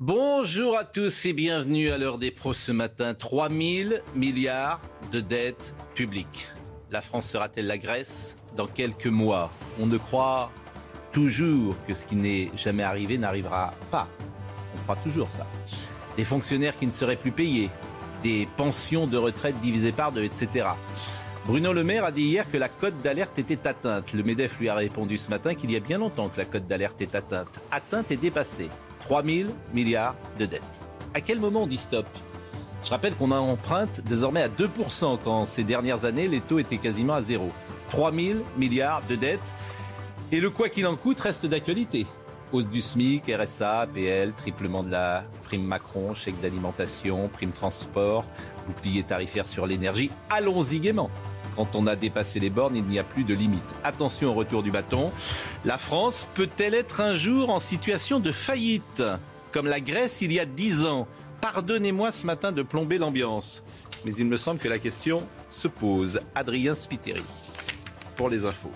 Bonjour à tous et bienvenue à l'heure des pros ce matin. 3 000 milliards de dettes publiques. La France sera-t-elle la Grèce dans quelques mois? On ne croit toujours que ce qui n'est jamais arrivé n'arrivera pas. On croit toujours ça. Des fonctionnaires qui ne seraient plus payés, des pensions de retraite divisées par deux, etc. Bruno Le Maire a dit hier que la cote d'alerte était atteinte. Le MEDEF lui a répondu ce matin qu'il y a bien longtemps que la cote d'alerte est atteinte. Atteinte et dépassée. 3 000 milliards de dettes. À quel moment on dit stop? Je rappelle qu'on emprunte désormais à 2% quand ces dernières années les taux étaient quasiment à zéro. 3 000 milliards de dettes. Et le quoi qu'il en coûte reste d'actualité. Hausse du SMIC, RSA, PL, triplement de la prime Macron, chèque d'alimentation, prime transport, bouclier tarifaire sur l'énergie. Allons-y gaiement. Quand on a dépassé les bornes, il n'y a plus de limite. Attention au retour du bâton. La France peut-elle être un jour en situation de faillite, comme la Grèce il y a dix ans? Pardonnez-moi ce matin de plomber l'ambiance, mais il me semble que la question se pose. Adrien Spiteri, pour les infos.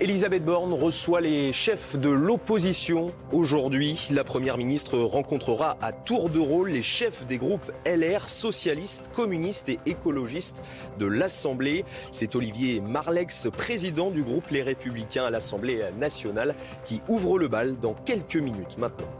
Elisabeth Borne reçoit les chefs de l'opposition aujourd'hui. La Première ministre rencontrera à tour de rôle les chefs des groupes LR, socialistes, communistes et écologistes de l'Assemblée. C'est Olivier Marlex, président du groupe Les Républicains à l'Assemblée nationale, qui ouvre le bal dans quelques minutes maintenant.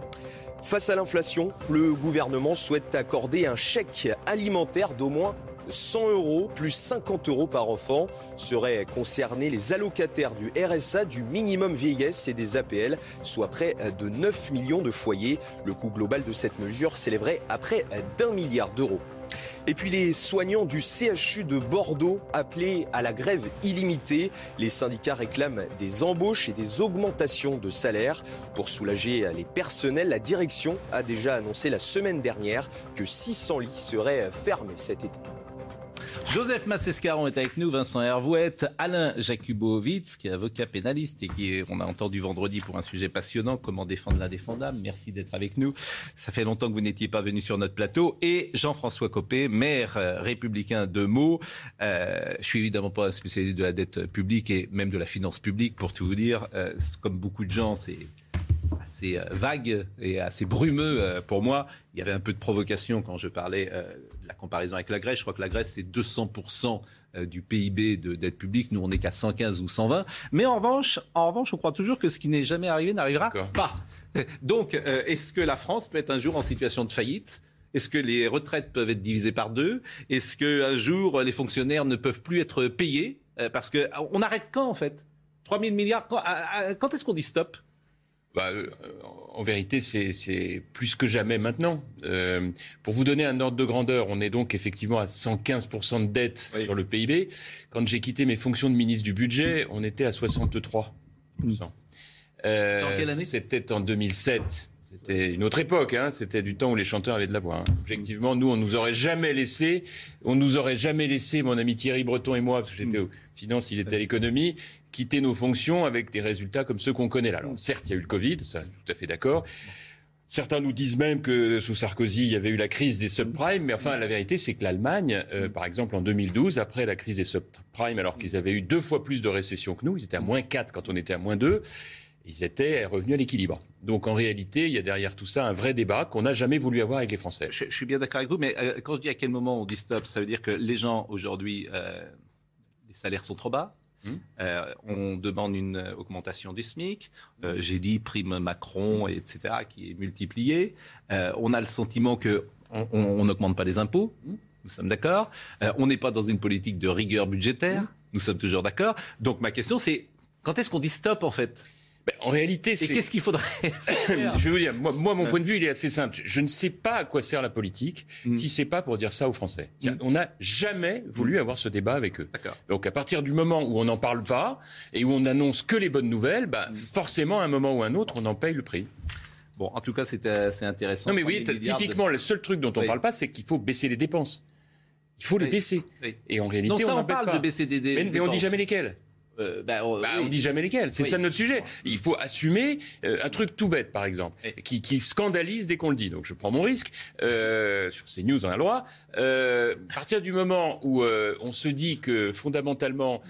Face à l'inflation, le gouvernement souhaite accorder un chèque alimentaire d'au moins 100 euros plus 50 euros par enfant. Seraient concernés les allocataires du RSA, du minimum vieillesse et des APL, soit près de 9 millions de foyers. Le coût global de cette mesure s'élèverait à près d'un milliard d'euros. Et puis les soignants du CHU de Bordeaux appelés à la grève illimitée. Les syndicats réclament des embauches et des augmentations de salaire. Pour soulager les personnels, la direction a déjà annoncé la semaine dernière que 600 lits seraient fermés cet été. Joseph Massescaron est avec nous, Vincent Hervouette, Alain Jakubowicz, qui est avocat pénaliste et qui, on a entendu vendredi pour un sujet passionnant, comment défendre l'indéfendable. Merci d'être avec nous. Ça fait longtemps que vous n'étiez pas venu sur notre plateau. Et Jean-François Copé, maire euh, républicain de Meaux. Euh, je suis évidemment pas un spécialiste de la dette publique et même de la finance publique, pour tout vous dire. Euh, comme beaucoup de gens, c'est assez euh, vague et assez brumeux pour moi. Il y avait un peu de provocation quand je parlais la comparaison avec la Grèce. Je crois que la Grèce, c'est 200% du PIB de dette publique. Nous, on n'est qu'à 115 ou 120. Mais en revanche, en revanche, on croit toujours que ce qui n'est jamais arrivé n'arrivera pas. Donc, est-ce que la France peut être un jour en situation de faillite? Est-ce que les retraites peuvent être divisées par deux? Est-ce qu'un jour, les fonctionnaires ne peuvent plus être payés? Parce qu'on arrête quand, en fait? 3 000 milliards quand est-ce qu'on dit stop? Bah, euh, en vérité, c'est plus que jamais maintenant. Euh, pour vous donner un ordre de grandeur, on est donc effectivement à 115% de dette sur le PIB. Quand j'ai quitté mes fonctions de ministre du Budget, on était à 63%. Euh, Dans quelle année? C'était en 2007. C'était une autre époque, hein. c'était du temps où les chanteurs avaient de la voix. Hein. Objectivement, nous, on nous aurait jamais laissé, on nous aurait jamais laissé, mon ami Thierry Breton et moi, parce que j'étais aux finances, il était à l'économie, quitter nos fonctions avec des résultats comme ceux qu'on connaît là. Alors, certes, il y a eu le Covid, ça, tout à fait d'accord. Certains nous disent même que sous Sarkozy, il y avait eu la crise des subprimes, mais enfin, la vérité, c'est que l'Allemagne, euh, par exemple, en 2012, après la crise des subprimes, alors qu'ils avaient eu deux fois plus de récession que nous, ils étaient à moins 4 quand on était à moins 2, ils étaient revenus à l'équilibre. Donc en réalité, il y a derrière tout ça un vrai débat qu'on n'a jamais voulu avoir avec les Français. Je, suis bien d'accord avec vous, mais euh, quand je dis à quel moment on dit stop, ça veut dire que les gens aujourd'hui, euh, les salaires sont trop bas, Mmh. Euh, on demande une augmentation du SMIC. Euh, j'ai dit prime Macron, etc., qui est multipliée. Euh, on a le sentiment que on n'augmente pas les impôts. Mmh. Nous sommes d'accord. on n'est pas dans une politique de rigueur budgétaire. Mmh. Nous sommes toujours d'accord. Donc ma question, c'est quand est-ce qu'on dit stop en fait? Ben, en réalité, c'est. Et qu'est-ce qu'il faudrait faire Je vais vous dire, moi, moi, mon point de vue, il est assez simple. Je ne sais pas à quoi sert la politique Mm. si c'est pas pour dire ça aux Français. C'est-à-dire, On n'a jamais voulu avoir ce débat avec eux. Donc à partir du moment où on n'en parle pas et où on annonce que les bonnes nouvelles, bah, Mm. forcément, à un moment ou à un autre, on en paye le prix. Bon, en tout cas, c'était c'est intéressant. Non mais oui, 3000 milliards de- typiquement, le seul truc dont on Oui. parle pas, c'est qu'il faut baisser les dépenses. Il faut les baisser. Oui. Et en réalité, Non, ça, on on baisse parle pas. de baisser des, des mais, mais on dit dépenses. jamais lesquels. Euh, bah, oh, Bah, oui. On dit jamais lesquels. C'est Oui. ça notre sujet. Il faut assumer euh, un truc tout bête, par exemple, qui, qui scandalise dès qu'on le dit. Donc je prends mon risque. Euh, sur CNews, on a le droit. Euh, à partir du moment où euh, on se dit que fondamentalement,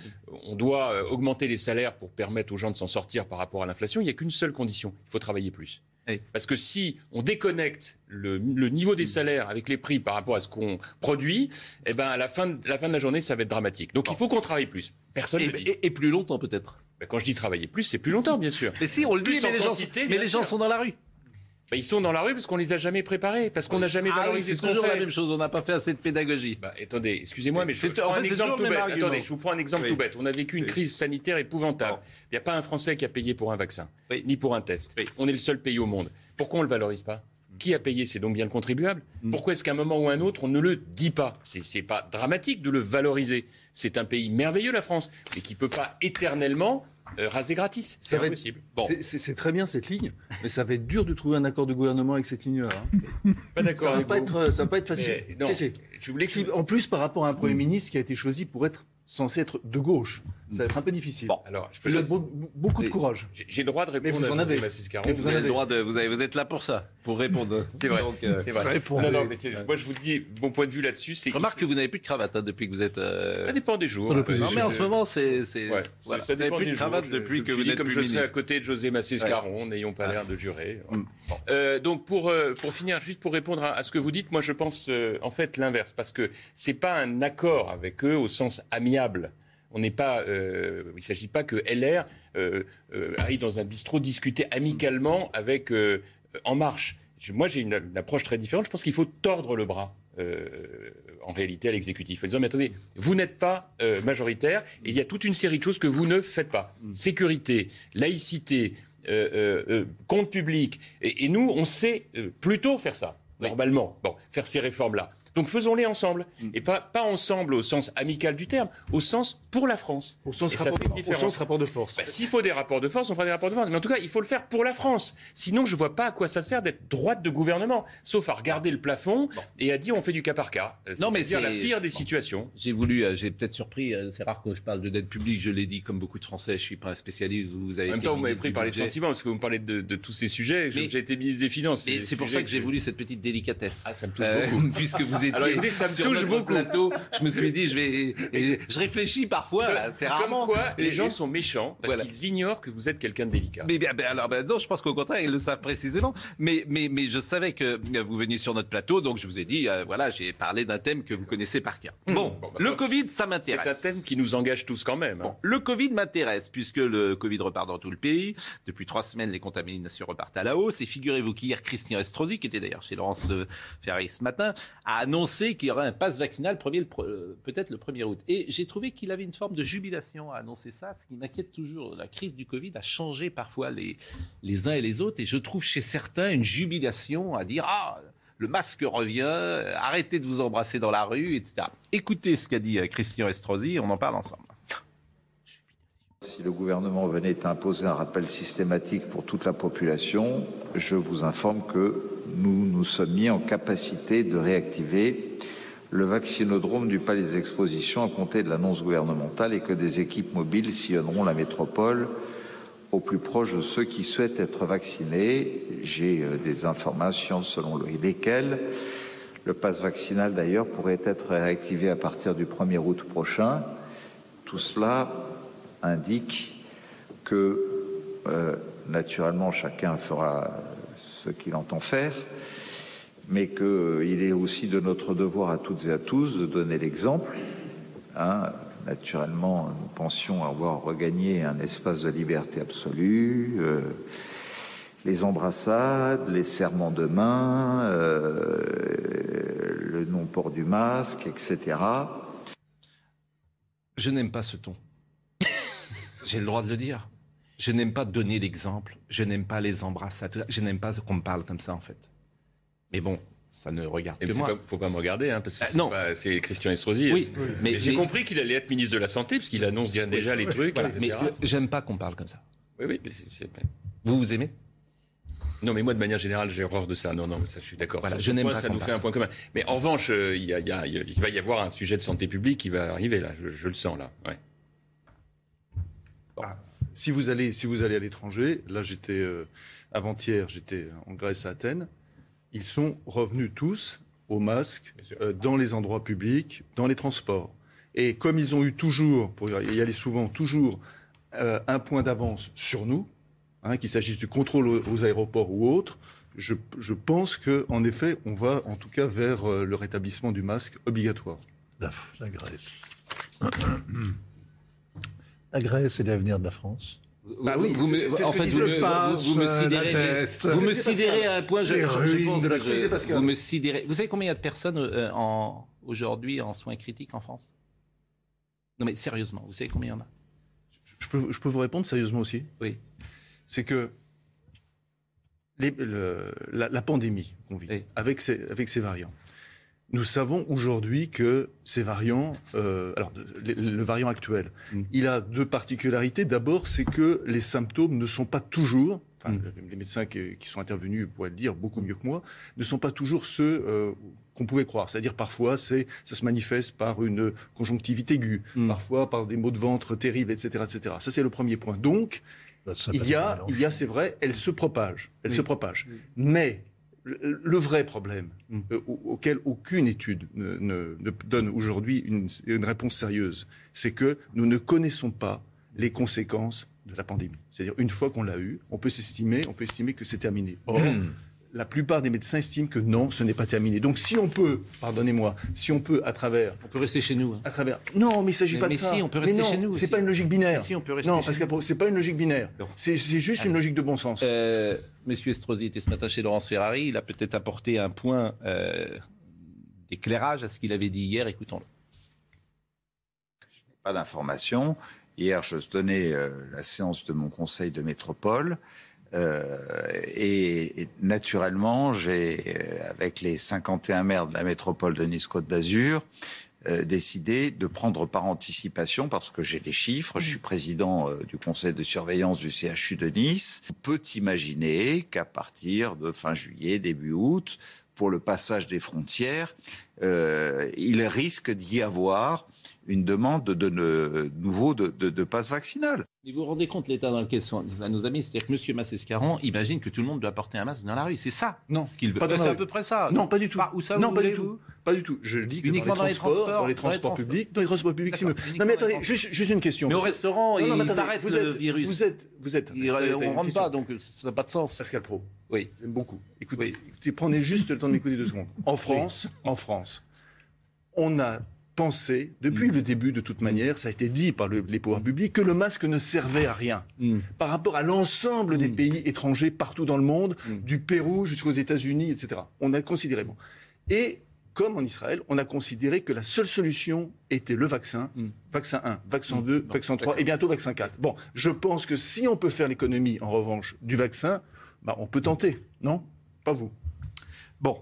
on doit euh, augmenter les salaires pour permettre aux gens de s'en sortir par rapport à l'inflation, il n'y a qu'une seule condition. Il faut travailler plus. Oui. Parce que si on déconnecte le, le niveau des salaires avec les prix par rapport à ce qu'on produit, eh ben à la fin, de, la fin de la journée, ça va être dramatique. Donc il faut qu'on travaille plus. Personne et, ne le dit. et- et plus longtemps peut-être. Ben, Quand je dis travailler plus, c'est plus longtemps, bien sûr. Mais si, on le dit, mais gens, mais les gens sont dans la rue. Ben, ils sont dans la rue parce qu'on les a jamais préparés, parce qu'on n'a jamais Ah oui, valorisé c'est ce qu'on toujours fait. la même chose, on n'a pas fait assez de pédagogie. Bah, attendez, excusez-moi, mais je, C'est- je prends en un fait, c'est exemple toujours tout le bête. même argument. Attendez, je vous prends un exemple Oui. tout bête. On a vécu une Oui. crise sanitaire épouvantable. Bon. Il n'y a pas un Français qui a payé pour un vaccin, Oui. ni pour un test. Oui. On est le seul pays au monde. Pourquoi on ne le valorise pas? Qui a payé? C'est donc bien le contribuable. Mm. Pourquoi est-ce qu'à un moment ou un autre, on ne le dit pas? C'est c'est pas dramatique de le valoriser. C'est un pays merveilleux, la France, mais qui ne peut pas éternellement euh, raser gratis. C'est impossible. C'est- C'est très bien cette ligne, mais ça va être dur de trouver un accord de gouvernement avec cette ligne-là. hein. Pas d'accord Ça va être, ça va pas être facile. Mais non, Si, si. je voulais que- Si, en plus, par rapport à un Premier ministre qui a été choisi pour être censé être de gauche, ça va être un peu difficile. Bon, Alors, je peux beau- beaucoup de courage. J'ai le droit de Mais répondre vous en à avez. Mais vous Vous en avez droit de, vous, avez- vous êtes là pour ça, pour répondre. C'est vrai. Donc, euh, C'est vrai. Répondez. Non, non, mais moi je vous dis, mon point de vue là-dessus, c'est. remarque que vous n'avez plus de cravate hein, depuis que vous êtes. euh, Ça dépend des jours. Non, mais en je- ce moment, c'est. Ouais, voilà. ça Vous n'avez dépend plus des de cravate jours. depuis je, que je vous n'êtes comme plus je serai à côté de José Massé-Scaron, n'ayons pas Ah. l'air de jurer. Mm. Euh, donc pour euh, pour finir, juste pour répondre à, ce que vous dites, moi je pense en fait l'inverse, parce que c'est pas un accord avec eux au sens amiable. On n'est pas, euh, il s'agit pas que LR euh, euh, aille dans un bistrot discuter amicalement avec En Marche. Moi j'ai une, une approche très différente. Je pense qu'il faut tordre le bras. en réalité à l'exécutif. En disant, mais attendez, vous n'êtes pas majoritaire et il y a toute une série de choses que vous ne faites pas. Sécurité, laïcité, compte public. Et, et nous, on sait plutôt faire ça, normalement. Bon, faire ces réformes-là. Donc faisons-les ensemble. Et pas, pas ensemble au sens amical du terme, au sens pour la France. Au sens, rapport, au sens de force. Bah, S'il faut des rapports de force, on fera des rapports de force. Mais en tout cas, il faut le faire pour la France. Sinon, je vois pas à quoi ça sert d'être droite de gouvernement. Sauf à regarder le plafond et à dire on fait du cas par cas. Euh, Non, mais c'est- la pire des situations. J'ai voulu, euh, j'ai peut-être surpris, euh, c'est rare que je parle de dette publique, je l'ai dit comme beaucoup de Français, je suis pas un spécialiste, vous avez En même temps, vous m'avez pris par les sentiments, parce que vous me parlez de, de tous ces sujets. J'ai été ministre des Finances. C'est pour ça que j'ai voulu cette petite délicatesse. Ah, ça me touche beaucoup. puisque vous étiez Alors, ça me touche beaucoup. plateau, je me suis dit, je vais, et je réfléchis parfois, c'est rarement. quoi, les gens sont méchants parce Voilà. qu'ils ignorent que vous êtes quelqu'un de délicat. Mais bien, ben, alors, ben, non, je pense qu'au contraire, ils le savent précisément. Mais, mais, mais je savais que vous veniez sur notre plateau, donc je vous ai dit, euh, voilà, j'ai parlé d'un thème que vous connaissez par cœur. Bon, Bon, bah, le ça- Covid, ça C'est m'intéresse. un thème qui nous engage tous quand même. hein. Bon, le Covid m'intéresse puisque le Covid repart dans tout le pays. Depuis trois semaines, les contaminations repartent à la hausse. Et figurez-vous qu'hier, Christian Estrosi, qui était d'ailleurs chez Laurence euh, Ferrari ce matin, a annoncé qu'il y aurait un pass vaccinal euh, peut-être le 1er août. Et j'ai trouvé qu'il avait une forme de jubilation à annoncer ça, ce qui m'inquiète toujours. La crise du Covid a changé parfois les, les uns et les autres. Et je trouve chez certains une jubilation à dire Ah, le masque revient, euh, arrêtez de vous embrasser dans la rue, etc. Écoutez ce qu'a dit euh, Christian Estrosi, on en parle ensemble. Si le gouvernement venait à imposer un rappel systématique pour toute la population, je vous informe que nous nous sommes mis en capacité de réactiver le vaccinodrome du Palais des Expositions à compter de l'annonce gouvernementale et que des équipes mobiles sillonneront la métropole au plus proche de ceux qui souhaitent être vaccinés. J'ai euh, des informations selon le- lesquelles le passe vaccinal d'ailleurs pourrait être réactivé à partir du 1er août prochain. Tout cela indique que, euh, naturellement, chacun fera ce qu'il entend faire, mais qu'il est aussi de notre devoir à toutes et à tous de donner l'exemple. Hein, naturellement, nous pensions avoir regagné un espace de liberté absolue. euh, les embrassades, les serments de main, euh, le non-port du masque, etc. Je n'aime pas ce ton. J'ai le droit de le dire. Je n'aime pas donner l'exemple, je n'aime pas les embrassades, je n'aime pas qu'on me parle comme ça en fait. Mais bon, ça ne regarde Il que ne moi. faut pas me regarder, hein, parce que Euh, c'est pas- Christian Estrosi. Oui, mais j'ai compris qu'il allait être ministre de la Santé, parce qu'il annonce déjà, déjà les trucs, Voilà, mais euh, j'aime pas qu'on parle comme ça. Oui, oui, mais c'est- c'est- Vous vous aimez? Non, mais moi, de manière générale, j'ai horreur de ça. Non, non, mais ça, je suis d'accord. Voilà, je n'aime point, pas Ça nous fait un point commun. Mais en revanche, euh, il y a- il y a- il va y avoir un sujet de santé publique qui va arriver, là. Je, je le sens, là. Ouais. Si vous allez, si vous allez à l'étranger, là j'étais euh, avant-hier, j'étais en Grèce à Athènes, ils sont revenus tous au masque euh, dans les endroits publics, dans les transports. Et comme ils ont eu toujours, pour y aller souvent, toujours euh, un point d'avance sur nous, hein, qu'il s'agisse du contrôle aux, aux aéroports ou autres, je, je pense qu'en effet, on va en tout cas vers euh, le rétablissement du masque obligatoire. La, la Grèce. La Grèce est l'avenir de la France. Bah oui, vous me, en que fait, disait vous, le me, pape, vous- vous me sidérez, tête. vous me à un point. Je, je- pense de la je- vous me sidérez. Vous savez combien il y a de personnes euh, en, aujourd'hui en soins critiques en France? Non, mais sérieusement, vous savez combien il y en a? Je peux, je peux vous répondre sérieusement aussi? Oui. c'est que les- le- la, la pandémie qu'on vit Oui. avec, avec ces variants, nous savons aujourd'hui que ces variants, euh, alors le, le variant actuel, Mm. il a deux particularités. D'abord, c'est que les symptômes ne sont pas toujours, enfin, Mm. les médecins qui, qui sont intervenus pourraient le dire beaucoup mieux que moi, ne sont pas toujours ceux euh, qu'on pouvait croire. C'est-à-dire parfois, c'est, ça se manifeste par une conjonctivite aiguë, Mm. parfois par des maux de ventre terribles, etc., etc. Ça, c'est le premier point. Donc, Ça il y a, il y a, c'est vrai, elle se propage, elle Oui. se propage. Mais le, vrai problème Mm. euh, au- auquel aucune étude ne, ne- ne donne aujourd'hui une, une réponse sérieuse, c'est que nous ne connaissons pas les conséquences de la pandémie. C'est-à-dire une fois qu'on l'a eu, on peut s'estimer, on peut estimer que c'est terminé. Or, Hmm. La plupart des médecins estiment que non, ce n'est pas terminé. Donc si on peut, pardonnez-moi, si on peut à travers On peut rester chez nous. hein. à travers. Non, mais il s'agit Mais- pas de mais ça. si, on peut Mais rester non, chez nous C'est pas une logique binaire. Mais si, on peut rester non, chez parce que c'est pas une logique binaire. C'est juste une logique de bon sens. Euh, Monsieur Estrosi était ce matin chez Laurence Ferrari. Il a peut-être apporté un point euh, d'éclairage à ce qu'il avait dit hier. Écoutons-le. pas d'informations. Hier, je donnais euh, la séance de mon conseil de métropole. Euh, et, et naturellement, j'ai, euh, avec les 51 maires de la métropole de Nice-Côte d'Azur, euh, décidé de prendre par anticipation, parce que j'ai les chiffres, je suis président euh, du conseil de surveillance du CHU de Nice. On peut imaginer qu'à partir de fin juillet, début août, pour le passage des frontières, il risque d'y avoir une demande de, de nouveau de, de, de passe vaccinal. Et vous vous rendez compte l'état dans lequel sont nos amis C'est-à-dire que M. Massescaron imagine que tout le monde doit porter un masque dans la rue. C'est ça Non, ce qu'il veut. pas dans Euh, c'est à peu près ça. Non, pas du tout. Par où ça non, vous pas du tout. vous Pas du tout. Je dis que Uniquement dans les, transports, dans les transports transports. publics, dans les transports publics, c'est mieux. Non, mais dans les attendez, juste, juste une question. Mais au restaurant, Non, non, mais il attendez, s'arrête vous le êtes, virus. Vous êtes, vous êtes. Il- attendez, attendez, on une rentre question. pas, donc ça n'a pas de sens. Pascal Pro, Oui. j'aime beaucoup. Écoutez, écoutez, prenez juste le temps de m'écouter deux secondes. En France, en France, on a pensé, depuis Mm. le début de toute manière, ça a été dit par le- les pouvoirs publics, que le masque ne servait à rien. Mm. par rapport à l'ensemble des Mm. pays étrangers partout dans le monde, Mm. du Pérou jusqu'aux États-Unis, etc. On a considéré. bon. Et comme en Israël, on a considéré que la seule solution était le vaccin. Mm. Vaccin 1, vaccin Mm. 2, Bon, vaccin 3 et bientôt vaccin 4. Bon, je pense que si on peut faire l'économie, en revanche, du vaccin, bah, on peut tenter, non? Pas vous. Bon.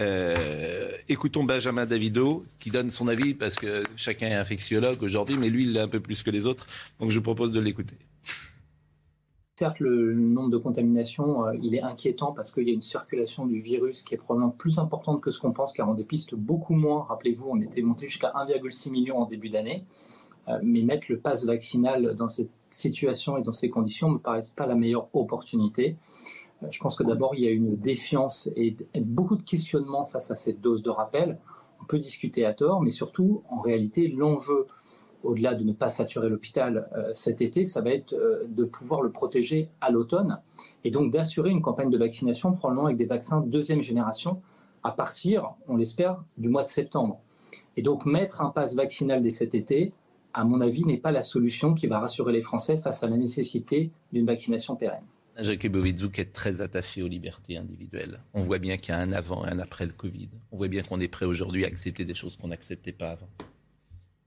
Euh, écoutons Benjamin Davido qui donne son avis parce que chacun est infectiologue aujourd'hui, mais lui il l'est un peu plus que les autres. Donc je vous propose de l'écouter. Certes, le nombre de contaminations, euh, il est inquiétant parce qu'il y a une circulation du virus qui est probablement plus importante que ce qu'on pense, car on dépiste beaucoup moins. Rappelez-vous, on était monté jusqu'à 1,6 million en début d'année. Euh, mais mettre le pass vaccinal dans cette situation et dans ces conditions ne me paraît pas la meilleure opportunité. Je pense que d'abord, il y a une défiance et et beaucoup de questionnements face à cette dose de rappel. On peut discuter à tort, mais surtout, en réalité, l'enjeu au-delà de ne pas saturer l'hôpital euh, cet été, ça va être euh, de pouvoir le protéger à l'automne et donc d'assurer une campagne de vaccination probablement avec des vaccins deuxième génération à partir, on l'espère, du mois de septembre. Et donc mettre un pass vaccinal dès cet été, à mon avis, n'est pas la solution qui va rassurer les Français face à la nécessité d'une vaccination pérenne. Jacques Bovizouk est très attaché aux libertés individuelles. On voit bien qu'il y a un avant et un après le Covid. On voit bien qu'on est prêt aujourd'hui à accepter des choses qu'on n'acceptait pas avant.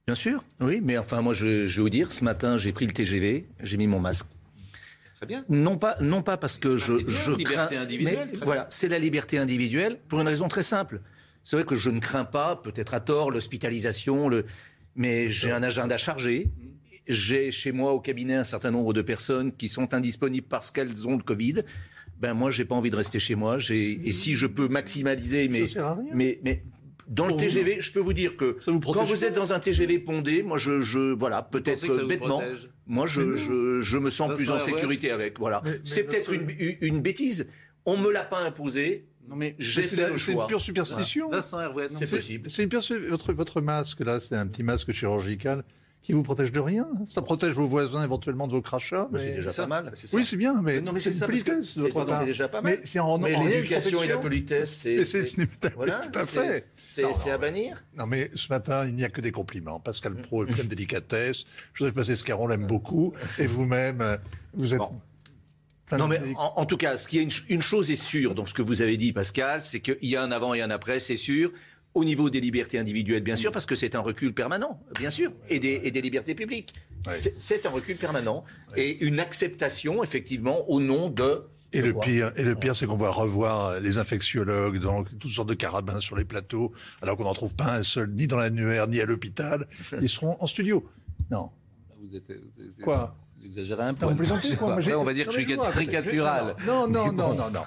Bien sûr, oui, mais enfin moi je, je vais vous dire, ce matin j'ai pris le TGV, j'ai mis mon masque. Très bien. Non pas, non pas parce que je, c'est bien, je liberté crains- mais voilà, c'est la liberté individuelle pour une raison très simple. C'est vrai que je ne crains pas, peut-être à tort, l'hospitalisation, le... mais j'ai un agenda chargé. J'ai chez moi au cabinet un certain nombre de personnes qui sont indisponibles parce qu'elles ont le Covid. Ben moi, j'ai pas envie de rester chez moi. J'ai- Et si je peux maximaliser mes, Ça sert à rien. mais, mais dans le TGV, je peux vous dire que Ça vous quand vous êtes dans un TGV pondé, moi, je, je voilà, peut-être bêtement, moi, je, je, je me sens Ça, plus en ouais. sécurité avec. Voilà, Mais- mais c'est peut-être une, une bêtise. On me l'a pas imposé. Non, mais c'est fait la- le c'est une pure superstition. Vincent Hervouet, non. C'est C'est possible. c'est une pure votre, votre masque, là, c'est un petit masque chirurgical qui vous protège de rien. Ça protège vos voisins éventuellement de vos crachats. Mais mais- c'est déjà ça, pas mal. Oui, c'est bien, mais, Non, mais c'est une politesse c'est- votre part. c'est déjà pas mal. Mais c'est en, Mais en rien de l'éducation et la politesse, c'est voilà, tout à fait. C'est à bannir. Non, mais ce matin, il n'y a que des compliments. Pascal Pro est plein de délicatesse. Joseph Massescaron l'aime beaucoup. Et vous-même, vous êtes. Non, mais en, en tout cas, ce qui est une, une chose est sûre dans ce que vous avez dit, Pascal, c'est qu'il y a un avant et un après, c'est sûr. Au niveau des libertés individuelles, bien sûr, parce que c'est un recul permanent, bien sûr, et des, et des libertés publiques. Ouais. C'est- un recul permanent et une acceptation, effectivement, au nom de. Et le pire, et le pire, c'est qu'on va revoir les infectiologues dans toutes sortes de carabins sur les plateaux, alors qu'on n'en trouve pas un seul, ni dans l'annuaire, ni à l'hôpital. Ils seront en studio. Non. Vous êtes, vous êtes- Quoi? Vous exagérez un Non, peu. vous plaisantez, quoi? On va dire que je suis caricatural. Non, non, non, non, non.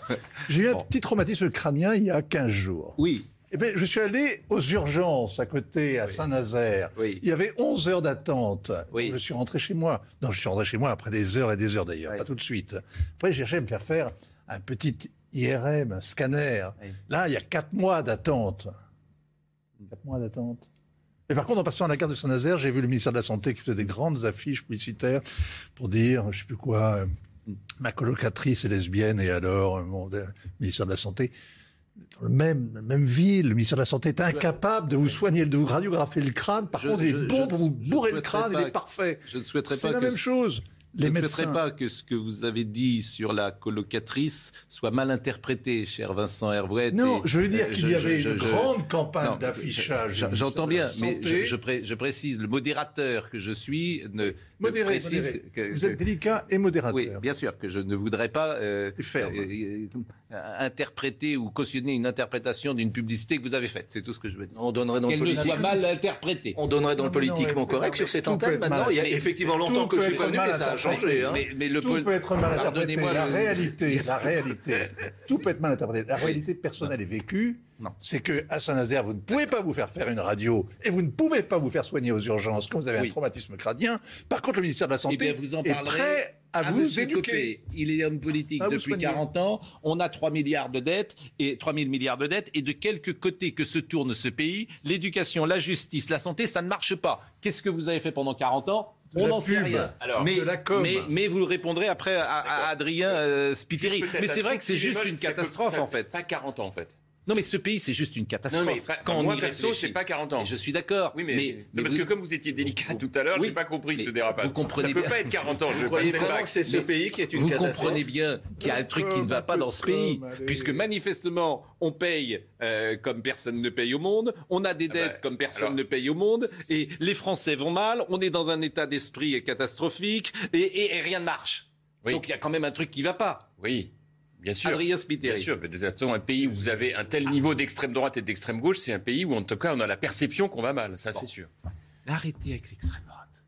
J'ai eu un petit traumatisme crânien il y a 15 jours. Oui. Eh ben, je suis allé aux urgences à côté, à Saint-Nazaire. Oui. Il y avait 11 heures d'attente. Oui. Je suis rentré chez moi. Non, je suis rentré chez moi après des heures et des heures d'ailleurs, pas tout de suite. Après, j'ai cherché à me faire faire un petit IRM, un scanner. Là, il y a 4 mois d'attente. 4 mois d'attente. Mais par contre, en passant à la gare de Saint-Nazaire, j'ai vu le ministère de la Santé qui faisait des grandes affiches publicitaires pour dire, je sais plus quoi, euh, ma colocatrice est lesbienne et alors, euh, bon, le ministère de la Santé dans le même, la même ville, le ministère de la Santé est incapable de vous soigner, de vous radiographier le crâne. Par Je- contre, il est bon pour vous bourrer le crâne, il est parfait. Je ne souhaiterais C'est pas la que même ce- chose. Je ne souhaiterais pas que ce que vous avez dit sur la colocatrice soit mal interprété, cher Vincent Hervouet. Non, et- je veux dire euh, qu'il y avait je- une je- grande campagne d'affichage. J'entends bien, la mais je, je pré- je précise, le modérateur que je suis ne, Modéré, précise modéré. que- Vous êtes délicat et modérateur. Oui, bien sûr que je ne voudrais pas euh, Ferme. euh, euh, interpréter ou cautionner une interprétation d'une publicité que vous avez faite. C'est tout ce que je veux dire. On donnerait dans le Qu'elle ne politique. soit mal interprétée. On donnerait dans le Non, non, politiquement correct sur cette antenne. Maintenant, il y a effectivement tout longtemps que je suis être pas venu, mal mais ça a changé. hein. Mais, mais le Tout pol- peut être mal interprété. La le- réalité, la réalité, tout peut être mal interprété. La réalité personnelle et vécue, Non. c'est que à Saint-Nazaire, vous ne pouvez pas vous faire faire une radio et vous ne pouvez pas vous faire soigner aux urgences quand vous avez Oui. un traumatisme crânien. Par contre, le ministère de la Eh Santé bien, vous en est prêt à, vous Monsieur éduquer. Copé. Il est homme politique À depuis soigner. 40 ans. On a 3 milliards de dettes et 3 000 milliards de dettes. Et de quelque côté que se tourne ce pays, l'éducation, la justice, la santé, ça ne marche pas. Qu'est-ce que vous avez fait pendant 40 ans? De On n'en sait rien. Alors, mais, de la com. mais, mais vous le répondrez après à, à Adrien euh, Spiteri. Mais c'est vrai que c'est juste une catastrophe ça- en fait. Pas 40 ans en fait. Non mais ce pays c'est juste une catastrophe. Non mais pas- Quand on moi y perso réfléchit. c'est pas 40 ans. Et je suis d'accord. Oui mais, parce vous- que comme vous étiez délicat tout à l'heure, Oui, j'ai pas compris ce dérapage. vous comprenez ça peut bien. pas être 40 ans. je Vous vraiment que c'est ce Mais pays qui est une Vous catastrophe comprenez bien qu'il y a un truc qui ne va pas dans ce pays, puisque manifestement, on paye euh, comme personne ne paye au monde, on a des Ah dettes bah, comme personne alors- ne paye au monde, et les Français vont mal, on est dans un état d'esprit catastrophique, et, et- et rien ne marche. Oui. Donc il y a quand même un truc qui va pas. Oui, bien sûr. Adrien Spiteri. Bien sûr, mais de toute façon, un pays où vous avez un tel niveau d'extrême droite et d'extrême gauche, c'est un pays où en tout cas on a la perception qu'on va mal, ça c'est sûr. Arrêtez avec l'extrême droite.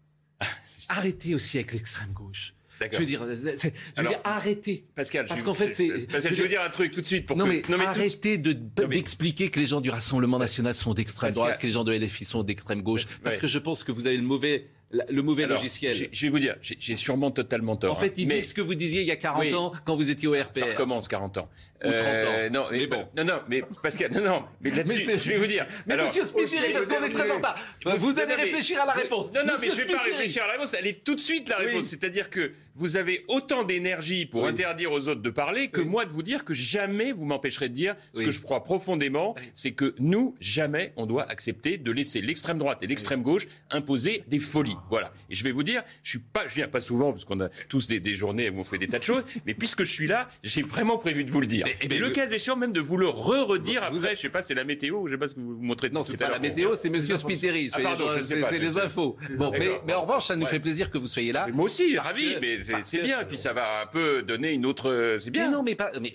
Arrêtez aussi avec l'extrême gauche. Je veux dire, je veux Alors, dire, arrêtez. Pascal, Parce qu'en fait, c'est- Pascal, je veux dire un truc tout de suite pour non que. mais, arrêtez d'expliquer que les gens du Rassemblement national sont d'extrême droite, que les gens de LFI sont d'extrême gauche, parce Ouais. que je pense que vous avez le mauvais, le mauvais Alors, logiciel. Je vais vous dire, j'ai sûrement totalement tort. En fait, hein, ils mais disent ce que vous disiez il y a 40 Oui. ans quand vous étiez au ça RPR. recommence 40 ans. Euh, Ou 30 ans. Non, mais, Mais bon. non, non, mais Pascal, non, non, mais là-dessus, je vais vous dire. Mais Alors, monsieur Spiteri, parce qu'on est très en retard. Vous allez réfléchir à la réponse. Non, non, mais je vais pas réfléchir à la réponse. Elle est tout de suite la réponse. Oui. C'est-à-dire que vous avez autant d'énergie pour Oui. interdire aux autres de parler que moi de vous dire que jamais vous m'empêcherez de dire ce que je crois profondément, c'est que nous, jamais on doit accepter de laisser l'extrême droite et l'extrême gauche imposer des folies. Voilà. Et je vais vous dire, je suis pas, je viens pas souvent parce qu'on a tous des, des journées où on fait des tas de choses, mais puisque je suis là, j'ai vraiment prévu de vous le dire. Mais- et mais le le- cas échéant même de vous le re-redire Vous- après, je sais pas, c'est la météo, je sais pas ce que vous montrez Non, c'est pas la météo, c'est Monsieur Spiteri. Ah, pardon, C'est les infos. Bon, mais, en revanche, ça nous Ouais. fait plaisir que vous soyez là. Mais Moi aussi, ravi, mais c'est bien. Et puis ça va un peu donner une autre. C'est bien. Mais non, mais pas. Mais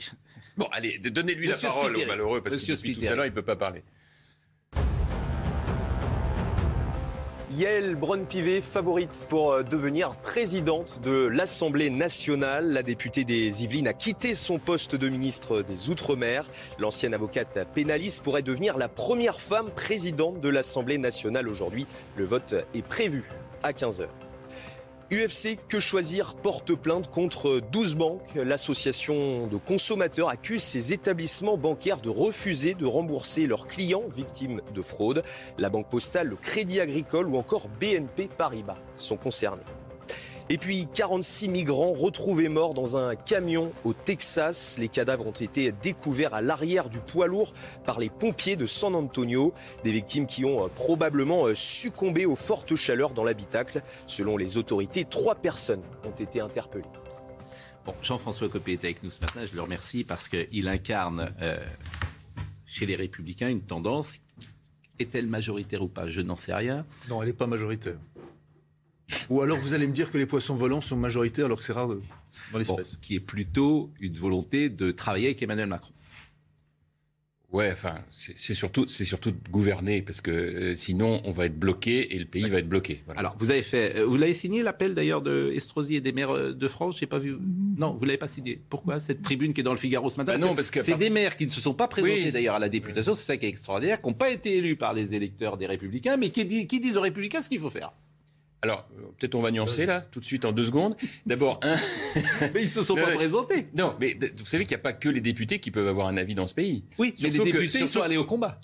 Bon, allez, donnez-lui la parole au malheureux parce Monsieur que depuis tout à l'heure il peut pas parler. Yael Braun-Pivet, favorite pour euh, devenir présidente de l'Assemblée nationale. La députée des Yvelines a quitté son poste de ministre des Outre-mer. L'ancienne avocate pénaliste pourrait devenir la première femme présidente de l'Assemblée nationale aujourd'hui. Le vote est prévu à 15h. UFC Que Choisir porte plainte contre 12 banques. L'association de consommateurs accuse ces établissements bancaires de refuser de rembourser leurs clients victimes de fraude. La Banque Postale, le Crédit Agricole ou encore BNP Paribas sont concernés. Et puis 46 migrants retrouvés morts dans un camion au Texas. Les cadavres ont été découverts à l'arrière du poids lourd par les pompiers de San Antonio. Des victimes qui ont euh, probablement euh, succombé aux fortes chaleurs dans l'habitacle. Selon les autorités, trois personnes ont été interpellées. Bon, Jean-François Copé est avec nous ce matin, je le remercie parce qu'il incarne euh, chez les Républicains une tendance. Est-elle majoritaire ou pas? Je n'en sais rien. Non, elle n'est pas majoritaire. Ou alors vous allez me dire que les poissons volants sont majoritaires alors que c'est rare de- dans Bon, l'espèce. qui est plutôt une volonté de travailler avec Emmanuel Macron. Ouais, enfin, c'est surtout, c'est surtout de gouverner parce que euh, sinon on va être bloqué et le pays va être bloqué. Voilà. Alors, vous avez fait, euh, vous l'avez signé l'appel d'ailleurs de Estrosi et des maires euh, de France? J'ai pas vu. Non, vous l'avez pas signé. Pourquoi cette tribune qui est dans le Figaro ce matin? Bah non, parce que- c'est des maires qui ne se sont pas présentés Oui. d'ailleurs à la députation. C'est ça qui est extraordinaire, qui n'ont pas été élus par les électeurs des Républicains, mais qui, dit- qui disent aux Républicains ce qu'il faut faire. Alors, euh, peut-être on va nuancer là, tout de suite en deux secondes. D'abord, un. Mais ils se sont pas présentés. Non, mais vous savez qu'il n'y a pas que les députés qui peuvent avoir un avis dans ce pays. Oui, mais les que- députés ils sont allés au combat.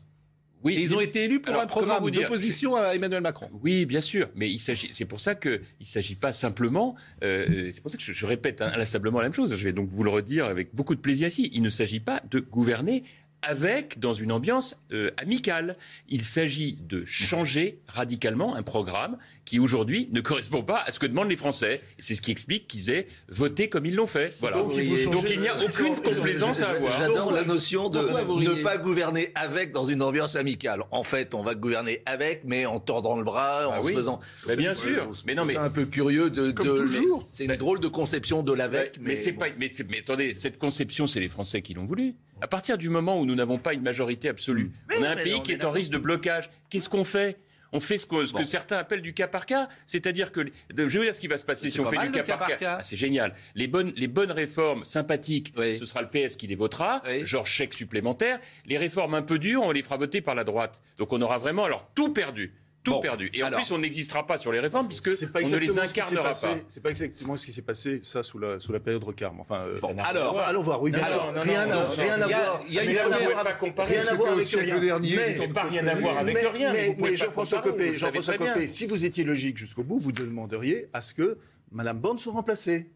Oui, Et ils ont été élus pour Alors, un programme d'opposition à Emmanuel Macron. Oui, bien sûr, mais il s'agit. C'est pour ça que il s'agit pas simplement. euh, c'est pour ça que je, je répète inlassablement la même chose. Je vais donc vous le redire avec beaucoup de plaisir ici. Il ne s'agit pas de gouverner avec dans une ambiance euh, amicale. Il s'agit de changer radicalement un programme qui aujourd'hui ne correspond pas à ce que demandent les Français. C'est ce qui explique qu'ils aient voté comme ils l'ont fait. Voilà. Donc, il Donc n'y a aucune complaisance à avoir. J'adore la notion de ne pas gouverner avec dans une ambiance amicale. En fait, on va gouverner avec, mais en tordant le bras, en Ah se faisant. Bah, bien sûr. Mais non, mais- c'est un peu curieux de. De- C'est une drôle de conception de l'avec. mais, c'est bon. pas. Mais, c'est- mais attendez, cette conception, c'est les Français qui l'ont voulu. À partir du moment où nous n'avons pas une majorité absolue, on a un pays qui est est en risque de blocage. Qu'est-ce qu'on fait? On fait ce, que, ce que Bon. certains appellent du cas par cas, c'est-à-dire que, je vais vous dire ce qui va se passer si on fait mal, du cas cas par par cas. cas. Ah, c'est génial. Les bonnes, les bonnes réformes sympathiques, Oui. ce sera le PS qui les votera, Oui. genre chèque supplémentaire. Les réformes un peu dures, on les fera voter par la droite. Donc on aura vraiment alors tout perdu. Tout Bon. perdu. Et en plus, on n'existera pas sur les réformes puisque pas on ne les ce qui incarnera passé- pas. C'est pas exactement ce qui s'est passé, ça, sous la, sous la période Recarme. Enfin, euh, Bon, alors- allons, allons voir, oui, bien sûr. non, rien non, à, non, rien à il y a- voir. il y a une rien à première- voir Vous avec- pas comparer rien ce à voir avec dernier, Mais- pas rien à voir avec rien. Mais, Jean-François Copé, le Jean-François si vous étiez logique jusqu'au bout, vous demanderiez à ce que Madame Borne soit remplacée.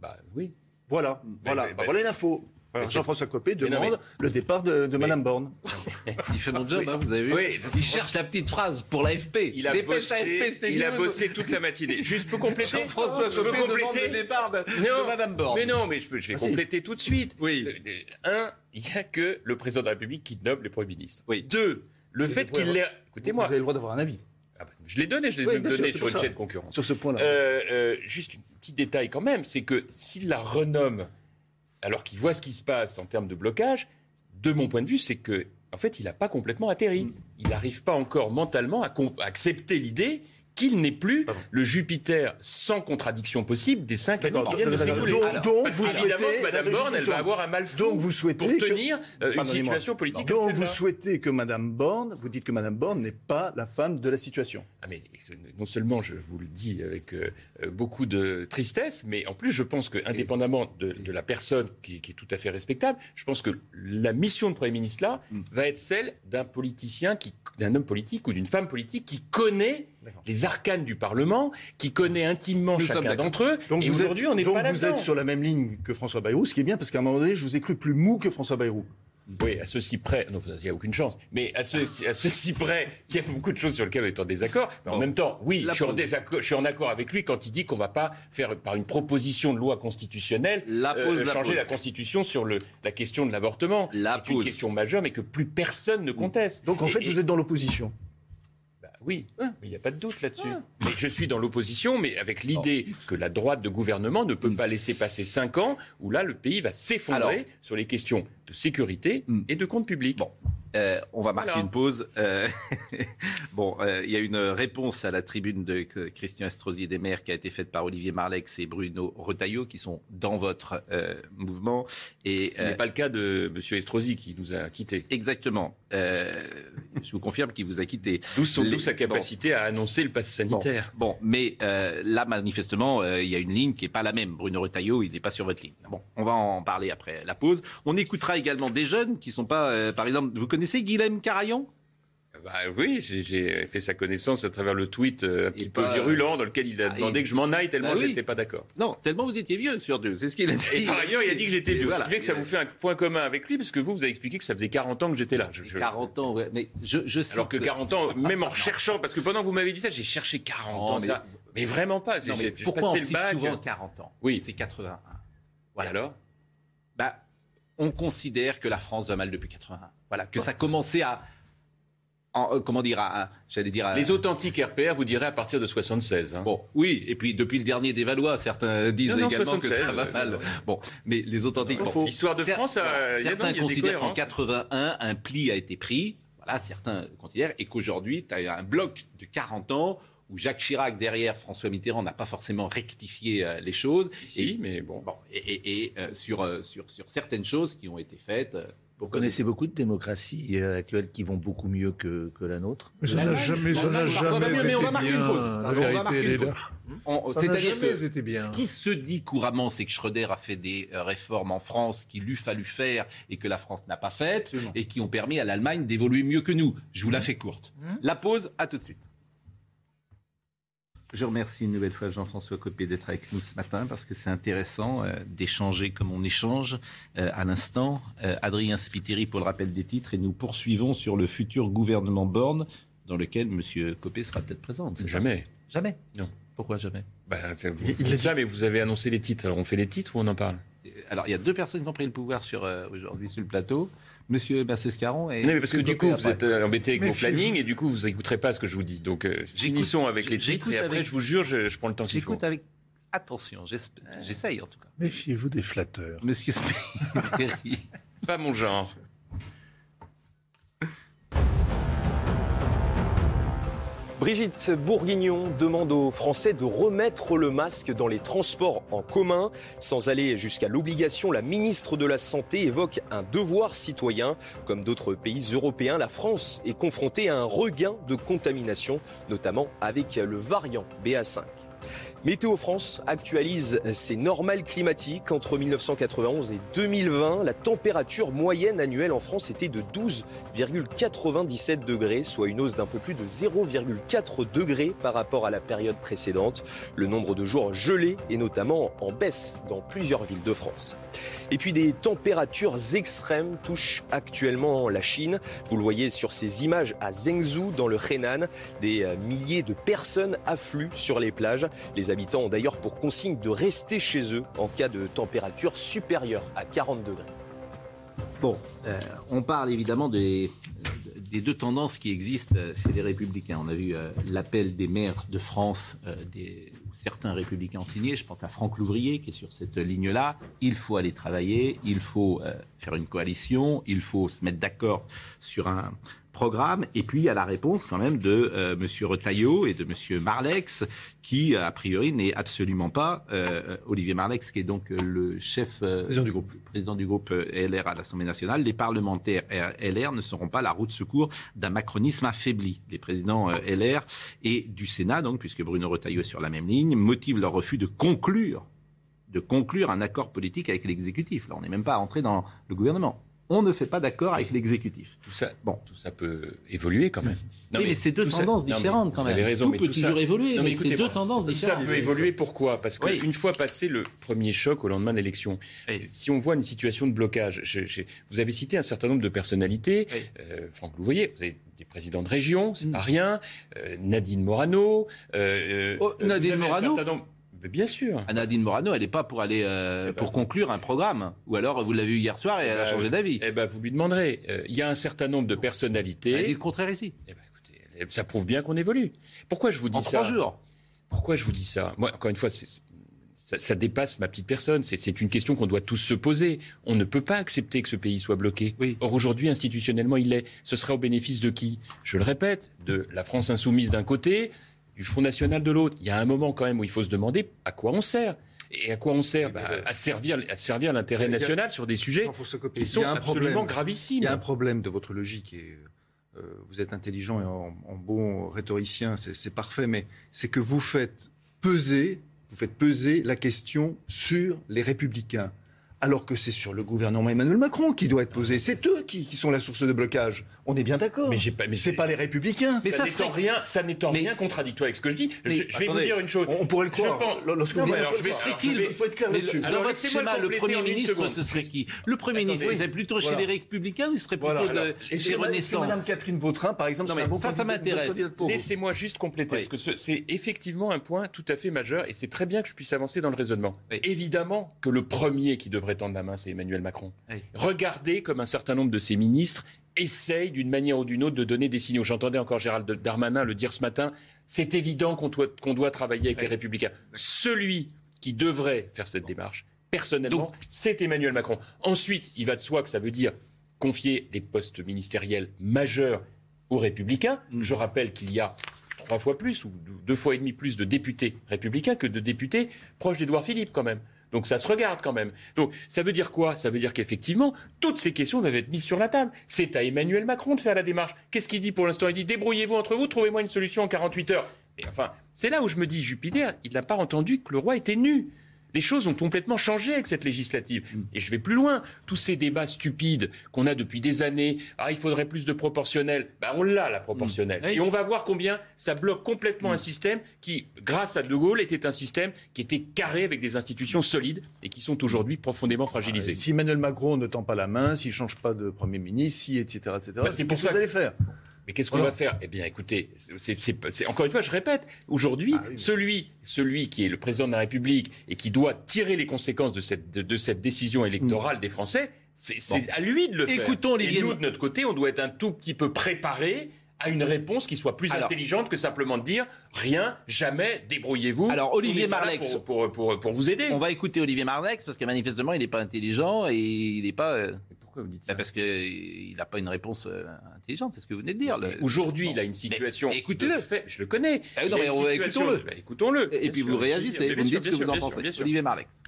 Bah oui. Voilà, voilà, mais- Bah, voilà une info. Voilà, Jean-François Copé Mais non, demande le départ de, de Madame Borne. Il fait mon job, hein, vous avez vu. Oui. Il cherche la petite phrase pour l'AFP. Il a, Dépêche bossé, AFP, il a bossé toute la matinée. Juste pour compléter. Jean-François je peux Copé demande compléter. le départ de, Non, de Madame Borne. Mais non, mais je, peux, je vais Ah, si. compléter tout de suite. Oui. Euh, euh, Un, il n'y a que le président de la République qui nomme les premiers ministres. Oui. Deux, le fait qu'il l'ait. Écoutez-moi, Vous avez le droit d'avoir un avis Ah bah, je l'ai donné, je l'ai Oui, sûr, donné sur une chaîne concurrente. sur ce point-là. Euh, euh, juste un petit détail quand même, c'est que s'il la renomme alors qu'il voit ce qui se passe en termes de blocage, de mon point de vue, c'est que en fait, il n'a pas complètement atterri. Il n'arrive pas encore mentalement à, à accepter l'idée qu'il n'est plus Pardon. le Jupiter sans contradiction possible des cinq années qui viennent de s'écouler. Donc- donc vous souhaitez- que Madame Borne, elle va avoir un mal fou Donc vous souhaitez pour tenir euh, une situation politique Donc vous souhaitez que Madame Borne, vous dites que Madame Borne n'est pas la femme de la situation. Ah mais non seulement je vous le dis avec euh, euh, beaucoup de tristesse, mais en plus je pense que indépendamment de, de la personne qui, qui est tout à fait respectable, je pense que la mission de Premier ministre là Mm. va être celle d'un politicien, qui, d'un homme politique ou d'une femme politique qui connaît. Les arcanes du Parlement, qui connaît intimement Nous chacun d'entre eux. Donc et vous êtes, aujourd'hui on n'est donc pas vous êtes sur la même ligne que François Bayrou, ce qui est bien parce qu'à un moment donné, je vous ai cru plus mou que François Bayrou. Oui, à ceci près. Non, il n'y a aucune chance. Mais à, ce, à ceci près, il y a beaucoup de choses sur lesquelles on est en désaccord. Mais en même temps, oui, je suis, en désaccord, je suis, en accord avec lui quand il dit qu'on ne va pas faire, par une proposition de loi constitutionnelle, la euh, changer la, la, Constitution sur le, la question de l'avortement. C'est une question majeure, mais que plus personne ne conteste. Donc en fait, Et- vous êtes dans l'opposition. Oui, mais il n'y a pas de doute là-dessus. Mais je suis dans l'opposition, mais avec l'idée que la droite de gouvernement ne peut pas laisser passer cinq ans où là, le pays va s'effondrer sur les questions de sécurité et de compte public. Bon. Euh, on va marquer Voilà. une pause. Euh, bon, euh, il y a une réponse à la tribune de Christian Estrosi des Maires qui a été faite par Olivier Marlex et Bruno Retailleau, qui sont dans votre mouvement. Et, Ce n'est pas le cas de M. Estrosi qui nous a quittés. Exactement. Je vous confirme qu'il vous a quitté. D'où Les- sa capacité à annoncer le pass sanitaire. Bon, bon, mais là, manifestement, il y a une ligne qui n'est pas la même. Bruno Retailleau, il n'est pas sur votre ligne. Bon, on va en parler après la pause. On écoutera également des jeunes qui sont pas, euh, par exemple, vous connaissez Guilhem Carayon? Bah oui, j'ai- fait sa connaissance à travers le tweet euh, un petit peu virulent dans lequel il a Ah, demandé il- que je m'en aille tellement Bah oui. j'étais pas d'accord. Non, tellement vous étiez vieux sur deux. C'est ce qu'il a dit. Et par ailleurs, il a dit que j'étais vieux. voilà. Ce qui fait que ça vous fait un point commun avec lui, parce que vous, vous avez expliqué que ça faisait 40 ans que j'étais là. Je- je- 40 ans, ouais, mais je, je cite- Alors que 40 ans, même en cherchant, parce que pendant que vous m'avez dit ça, j'ai cherché 40 Non, ans. mais- ça. Mais vraiment pas. Non, mais pourquoi on cite souvent 40 ans? Oui. C'est 81. Et alors? Bah, on considère que la France va mal depuis 81. Voilà, que ça commençait à, en- euh, comment dire, à- à- j'allais dire, à- Les authentiques RPR vous diraient à partir de 76. hein. Bon, oui, et puis depuis le dernier des Valois, certains disent Non, non, également que 76, ça va euh, mal. Bon, mais les authentiques. Bon, bon. L'histoire de Cer- France, voilà, euh, il y a- non, certains considèrent qu'en cohérences. 81, un pli a été pris. Voilà, certains considèrent, et qu'aujourd'hui, tu as un bloc de 40 ans où Jacques Chirac, derrière François Mitterrand, n'a pas forcément rectifié euh, les choses. Si, mais bon. Bon, et, et- et, euh, sur, euh, sur, sur certaines choses qui ont été faites. euh, Vous connaissez beaucoup de démocraties actuelles qui vont beaucoup mieux que, que la nôtre Mais ça n'a jamais, ça n'a jamais mais on va été marquer une bien. pause. La On va vérité, marquer elle une est pause. là. On- Ça n'a C'est-à-dire jamais que été bien. ce qui se dit couramment, c'est que Schröder a fait des réformes en France qu'il eût fallu faire et que la France n'a pas faites et qui ont permis à l'Allemagne d'évoluer mieux que nous. Je vous la fais courte. La pause, à tout de suite. Je remercie une nouvelle fois Jean-François Copé d'être avec nous ce matin parce que c'est intéressant euh, d'échanger comme on échange euh, à l'instant. Euh, Adrien Spiteri pour le rappel des titres et nous poursuivons sur le futur gouvernement Borne dans lequel M. Copé sera peut-être présent. Jamais. Jamais? Non. Pourquoi jamais? C'est- vous dites ça, mais vous avez annoncé les titres. Alors on fait les titres ou on en parle? Alors, il y a deux personnes qui ont pris le pouvoir sur, aujourd'hui sur le plateau. Monsieur Bassescaron et... Non, mais parce que du coup, vous êtes euh, embêté avec vos Méfiez-vous. plannings et du coup, vous n'écouterez pas ce que je vous dis. Donc, euh, finissons avec les titres et après, avec- je vous jure, je, je prends le temps qu'il faut. J'écoute avec attention, j'essaye en tout cas. Méfiez-vous des flatteurs. Monsieur Spiteri. Pas mon genre. Brigitte Bourguignon demande aux Français de remettre le masque dans les transports en commun. Sans aller jusqu'à l'obligation, la ministre de la Santé évoque un devoir citoyen. Comme d'autres pays européens, la France est confrontée à un regain de contamination, notamment avec le variant BA5. Météo France actualise ses normales climatiques. Entre 1991 et 2020, la température moyenne annuelle en France était de 12,97 degrés, soit une hausse d'un peu plus de 0,4 degrés par rapport à la période précédente. Le nombre de jours gelés est notamment en baisse dans plusieurs villes de France. Et puis des températures extrêmes touchent actuellement la Chine. Vous le voyez sur ces images à Zhengzhou dans le Henan. Des milliers de personnes affluent sur les plages. Habitants ont d'ailleurs pour consigne de rester chez eux en cas de température supérieure à 40 degrés. Bon, euh, on parle évidemment des, des deux tendances qui existent euh, chez les républicains. On a vu euh, l'appel des maires de France, euh, des, certains républicains ont signé. Je pense à Franck Louvrier qui est sur cette ligne-là. Il faut aller travailler, il faut euh, faire une coalition, il faut se mettre d'accord sur un programme. Et puis il y a la réponse quand même de euh, Monsieur Retailleau et de Monsieur Marlex, qui a priori n'est absolument pas euh, Olivier Marlex, qui est donc euh, le chef euh, Président du groupe. président du groupe euh, LR à l'Assemblée nationale, les parlementaires LR ne seront pas la roue de secours d'un macronisme affaibli. Les présidents euh, LR et du Sénat, donc, puisque Bruno Retailleau est sur la même ligne, motivent leur refus de conclure, de conclure un accord politique avec l'exécutif. Là, on n'est même pas entré dans le gouvernement. On ne fait pas d'accord avec l'exécutif. Tout ça, bon. tout ça peut évoluer quand même. Non, oui, mais, c'est deux tendances différentes quand même. Raison, tout peut tout toujours ça... évoluer, mais c'est deux tendances différentes. Ça peut évoluer pourquoi? Parce qu'une fois passé le premier choc au lendemain de l'élection, si on voit une situation de blocage, je, je, vous avez cité un certain nombre de personnalités, euh, Franck Louvoyer, vous avez des présidents de région, c'est mm. pas rien, euh, Nadine Morano. Euh, oh, Nadine Morano bien sûr. Nadine Morano, elle n'est pas pour aller euh, eh ben, pour conclure un programme. Ou alors, vous l'avez vu hier soir et elle a eh changé ben, d'avis. Eh ben, vous lui demanderez. Il y a un certain nombre de personnalités. Elle dit le contraire ici. Eh ben, écoutez, ça prouve bien qu'on évolue. Pourquoi je vous dis en ça En trois jours. Pourquoi je vous dis ça Moi, encore une fois, ça, ça, dépasse ma petite personne. C'est une question qu'on doit tous se poser. On ne peut pas accepter que ce pays soit bloqué. Oui. Or, aujourd'hui, institutionnellement, il l'est. Ce serait au bénéfice de qui? Je le répète, de la France insoumise d'un côté, du Front National de l'autre. Il y a un moment quand même où il faut se demander à quoi on sert. Et à quoi on sert? Bah, À servir, à servir l'intérêt national sur des sujets qui sont absolument gravissimes. Il y a un problème de votre logique et euh, vous êtes intelligent et en, en bon rhétoricien, c'est parfait, mais c'est que vous faites peser, vous faites peser la question sur les républicains alors que c'est sur le gouvernement Emmanuel Macron qui doit être posé. C'est eux qui, sont la source de blocage. On est bien d'accord. Mais, pas, mais c'est pas les républicains. Mais ça, ça rien, ça n'est en rien contradictoire avec ce que je dis. je, vais vous dire une chose. On, pourrait le croire. Je non, mais alors, je vais Il faut être clair là-dessus. Dans votre schéma, le Premier ministre, ce serait qui? Le Premier ministre, il serait plutôt chez les républicains ou il serait plutôt chez Renaissance? Madame Catherine Vautrin, par exemple, ça, ça m'intéresse. Laissez-moi juste compléter, parce que c'est effectivement un point tout à fait majeur, et c'est très bien que je puisse avancer dans le raisonnement. Évidemment que le premier qui devrait tendre la main, c'est Emmanuel Macron. Regardez comme un certain nombre de ses ministres essayent d'une manière ou d'une autre de donner des signaux. J'entendais encore Gérald Darmanin le dire ce matin. C'est évident qu'on doit, doit, travailler avec les Républicains. Celui qui devrait faire cette démarche, personnellement, c'est Emmanuel Macron. Ensuite, il va de soi que ça veut dire confier des postes ministériels majeurs aux Républicains. Mm. Je rappelle qu'il y a trois fois plus ou deux fois et demi plus de députés républicains que de députés proches d'Édouard Philippe quand même. Donc ça se regarde quand même. Donc ça veut dire quoi? Ça veut dire qu'effectivement, toutes ces questions doivent être mises sur la table. C'est à Emmanuel Macron de faire la démarche. Qu'est-ce qu'il dit pour l'instant? Il dit débrouillez-vous entre vous, trouvez-moi une solution en 48 heures. Et enfin, c'est là où je me dis, Jupiter, il n'a pas entendu que le roi était nu. Les choses ont complètement changé avec cette législative. Et je vais plus loin. Tous ces débats stupides qu'on a depuis des années, ah, il faudrait plus de proportionnel. Ben, on l'a, la proportionnelle. Et on va voir combien ça bloque complètement un système qui, grâce à De Gaulle, était un système qui était carré avec des institutions solides et qui sont aujourd'hui profondément fragilisées. si Emmanuel Macron ne tend pas la main, s'il ne change pas de Premier ministre, si, etc., etc., ben, c'est pour ça que vous allez faire? Mais qu'est-ce qu'on va faire? Eh bien, écoutez, c'est, encore une fois, je répète, aujourd'hui, ah celui, celui qui est le président de la République et qui doit tirer les conséquences de cette, de, cette décision électorale des Français, c'est, à lui de le faire. Écoutons Olivier. Et nous, de notre côté, on doit être un tout petit peu préparé à une réponse qui soit plus intelligente que simplement de dire rien, jamais, débrouillez-vous. Alors Olivier Marlex, pour, pour, pour, vous aider. On va écouter Olivier Marlex parce que manifestement il n'est pas intelligent et il n'est pas. Euh, pourquoi vous dites ça Parce qu'il n'a pas une réponse euh, intelligente, c'est ce que vous venez de dire. Aujourd'hui, il a une situation. Écoutez-le. Je le connais. Ah non, mais écoutons-le. Bah, écoutons-le. Et puis vous réagissez, vous me dites ce que vous en pensez. Olivier Marlex.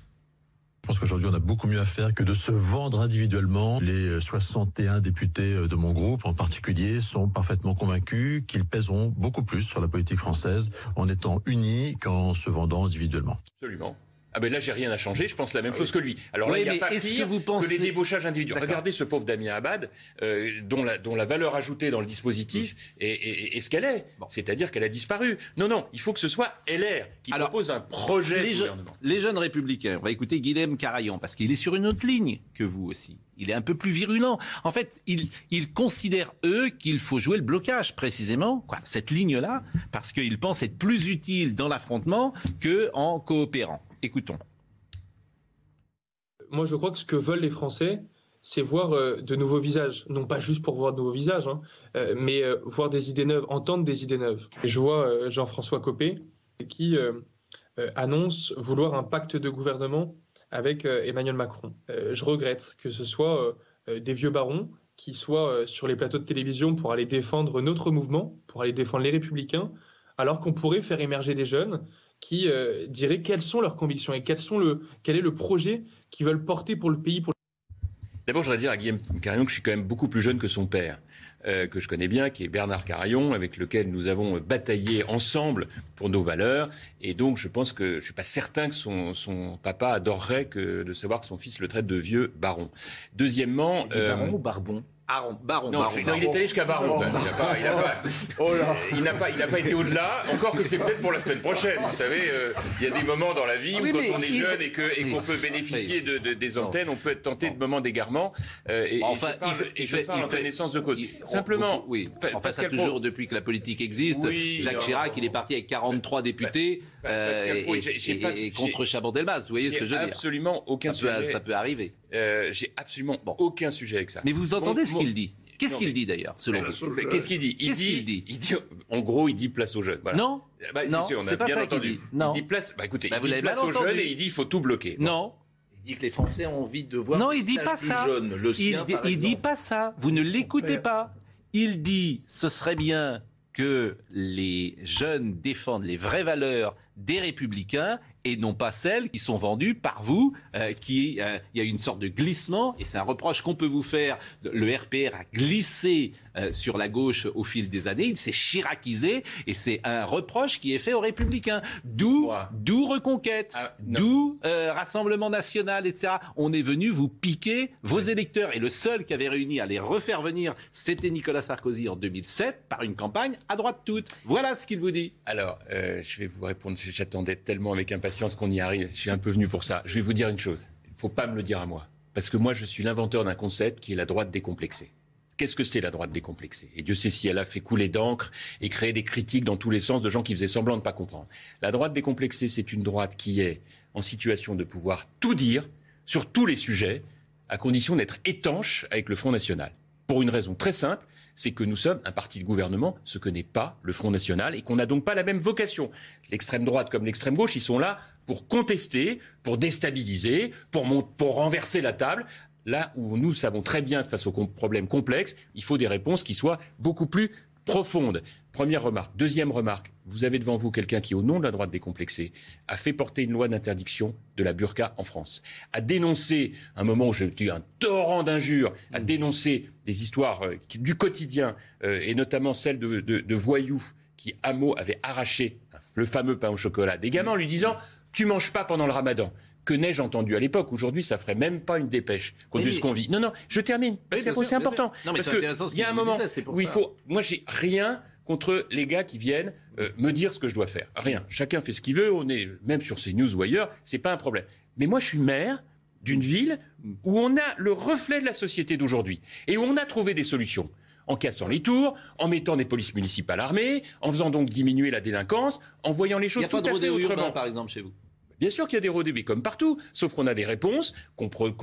Je pense qu'aujourd'hui, on a beaucoup mieux à faire que de se vendre individuellement. Les 61 députés de mon groupe, en particulier, sont parfaitement convaincus qu'ils pèseront beaucoup plus sur la politique française en étant unis qu'en se vendant individuellement. Absolument. Ah ben là, j'ai rien à changer. Je pense la même ah chose que lui. Alors là, il n'y a pas pire que, vous pensez... que les débauchages individuels. Regardez ce pauvre Damien Abad, euh, dont, la, dont la valeur ajoutée dans le dispositif est, ce qu'elle est. C'est-à-dire qu'elle a disparu. Non, non, il faut que ce soit LR qui propose un projet les, gouvernement. les jeunes républicains, on va écouter Guilhem Carayon, parce qu'il est sur une autre ligne que vous aussi. Il est un peu plus virulent. En fait, ils il considèrent, eux, qu'il faut jouer le blocage, précisément, quoi, cette ligne-là, parce qu'ils pensent être plus utiles dans l'affrontement qu'en coopérant. Écoutons. Moi, je crois que ce que veulent les Français, c'est voir euh, de nouveaux visages. Non pas juste pour voir de nouveaux visages, hein, euh, mais euh, voir des idées neuves, entendre des idées neuves. je vois Jean-François Copé qui annonce vouloir un pacte de gouvernement avec Emmanuel Macron. je regrette que ce soit des vieux barons qui soient sur les plateaux de télévision pour aller défendre notre mouvement, pour aller défendre les républicains, alors qu'on pourrait faire émerger des jeunes qui euh, diraient quelles sont leurs convictions et quel est le projet qu'ils veulent porter pour le pays. Pour... D'abord, je voudrais dire à Guillaume Carillon que je suis quand même beaucoup plus jeune que son père. Euh, que je connais bien, qui est Bernard Carillon, avec lequel nous avons bataillé ensemble pour nos valeurs. Et donc, je pense que je suis pas certain que son, son papa adorerait que, de savoir que son fils le traite de vieux baron. Deuxièmement, euh, baron ou barbon Baron, Baron, non, Baron, non, il est allé jusqu'à Baron. Il n'a pas, il a pas, Oh il n'a pas, il n'a pas été au-delà. Encore que c'est peut-être pour la semaine prochaine. Vous savez, euh, il y a des moments dans la vie où quand on est il- jeune et qu'on peut bénéficier de, de- des antennes, on peut être tenté de moments d'égarement. euh, et, et Enfin, je parle, il fait- et je parle il en connaissance de cause. il- Simplement, Oui, enfin, ça Pascal toujours Pro- depuis que la politique existe. Oui, Jacques non. Chirac, il est parti avec 43 députés euh, Pro, et, pas- contre Chaban-Delmas. Vous voyez ce que je veux dire absolument aucun ça sujet. ça peut arriver. Euh, J'ai absolument aucun sujet avec ça. Mais vous entendez Mon- ce qu'il dit Qu'est-ce qu'il dit d'ailleurs, selon vous Qu'est-ce qu'il dit il dit, qu'il dit il dit, en gros, il dit place aux jeunes. Voilà. Non, Bah, si, non, c'est pas bien ça qu'il dit. Non. Il dit place. Bah écoutez, Bah, il vous dit place aux entendu. jeunes et il dit il faut tout bloquer. Non, Il dit que les Français ont envie de voir non, il dit pas ça. jeunes. Le il sien, dit, par il dit pas ça. Vous ne l'écoutez pas. Il dit ce serait bien que les jeunes défendent les vraies valeurs des républicains et non pas celles qui sont vendues par vous, euh, qui euh, il y a une sorte de glissement et c'est un reproche qu'on peut vous faire. Le RPR a glissé euh, sur la gauche au fil des années, il s'est chiracisé et c'est un reproche qui est fait aux républicains. D'où, d'où reconquête, Ah, d'où euh, Rassemblement national, etc. On est venu vous piquer vos électeurs et le seul qui avait réuni à les refaire venir, c'était Nicolas Sarkozy en 2007 par une campagne à droite toute. Voilà ce qu'il vous dit. Alors, je vais vous répondre. J'attendais tellement avec impatience qu'on y arrive. Je suis un peu venu pour ça. Je vais vous dire une chose. Il ne faut pas me le dire à moi. Parce que moi, je suis l'inventeur d'un concept qui est la droite décomplexée. Qu'est-ce que c'est la droite décomplexée? Et Dieu sait si elle a fait couler d'encre et créé des critiques dans tous les sens de gens qui faisaient semblant de ne pas comprendre. La droite décomplexée, c'est une droite qui est en situation de pouvoir tout dire sur tous les sujets, à condition d'être étanche avec le Front National. Pour une raison très simple, c'est que nous sommes un parti de gouvernement, ce que n'est pas le Front National, et qu'on n'a donc pas la même vocation. L'extrême droite comme l'extrême gauche, ils sont là pour contester, pour déstabiliser, pour, pour renverser la table. Là où nous savons très bien que face aux problèmes complexes, il faut des réponses qui soient beaucoup plus profondes. Première remarque. Deuxième remarque. Vous avez devant vous quelqu'un qui, au nom de la droite décomplexée, a fait porter une loi d'interdiction de la burqa en France, a dénoncé, un moment où j'ai eu un torrent d'injures, a dénoncé des histoires euh, qui- du quotidien, euh, et notamment celle de, de- de voyous qui, à mot, avaient arraché le fameux pain au chocolat des gamins en lui disant Tu manges pas pendant le ramadan. Que n'ai-je entendu à l'époque Aujourd'hui, ça ferait même pas une dépêche, compte tenu de ce qu'on vit. Non, non, je termine, parce que c'est important. Non, mais parce que il y a un moment où il faut. Moi, j'ai rien contre les gars qui viennent euh, me dire ce que je dois faire. Rien. Chacun fait ce qu'il veut. On est même sur ces news ou ailleurs, c'est pas un problème. Mais moi, je suis maire d'une ville où on a le reflet de la société d'aujourd'hui et où on a trouvé des solutions. En cassant les tours, en mettant des polices municipales armées, en faisant donc diminuer la délinquance, en voyant les Il choses pas tout de à fait urbain, autrement. par exemple, chez vous. Bien sûr qu'il y a des rodéos, comme partout, sauf qu'on a des réponses qu'on pro-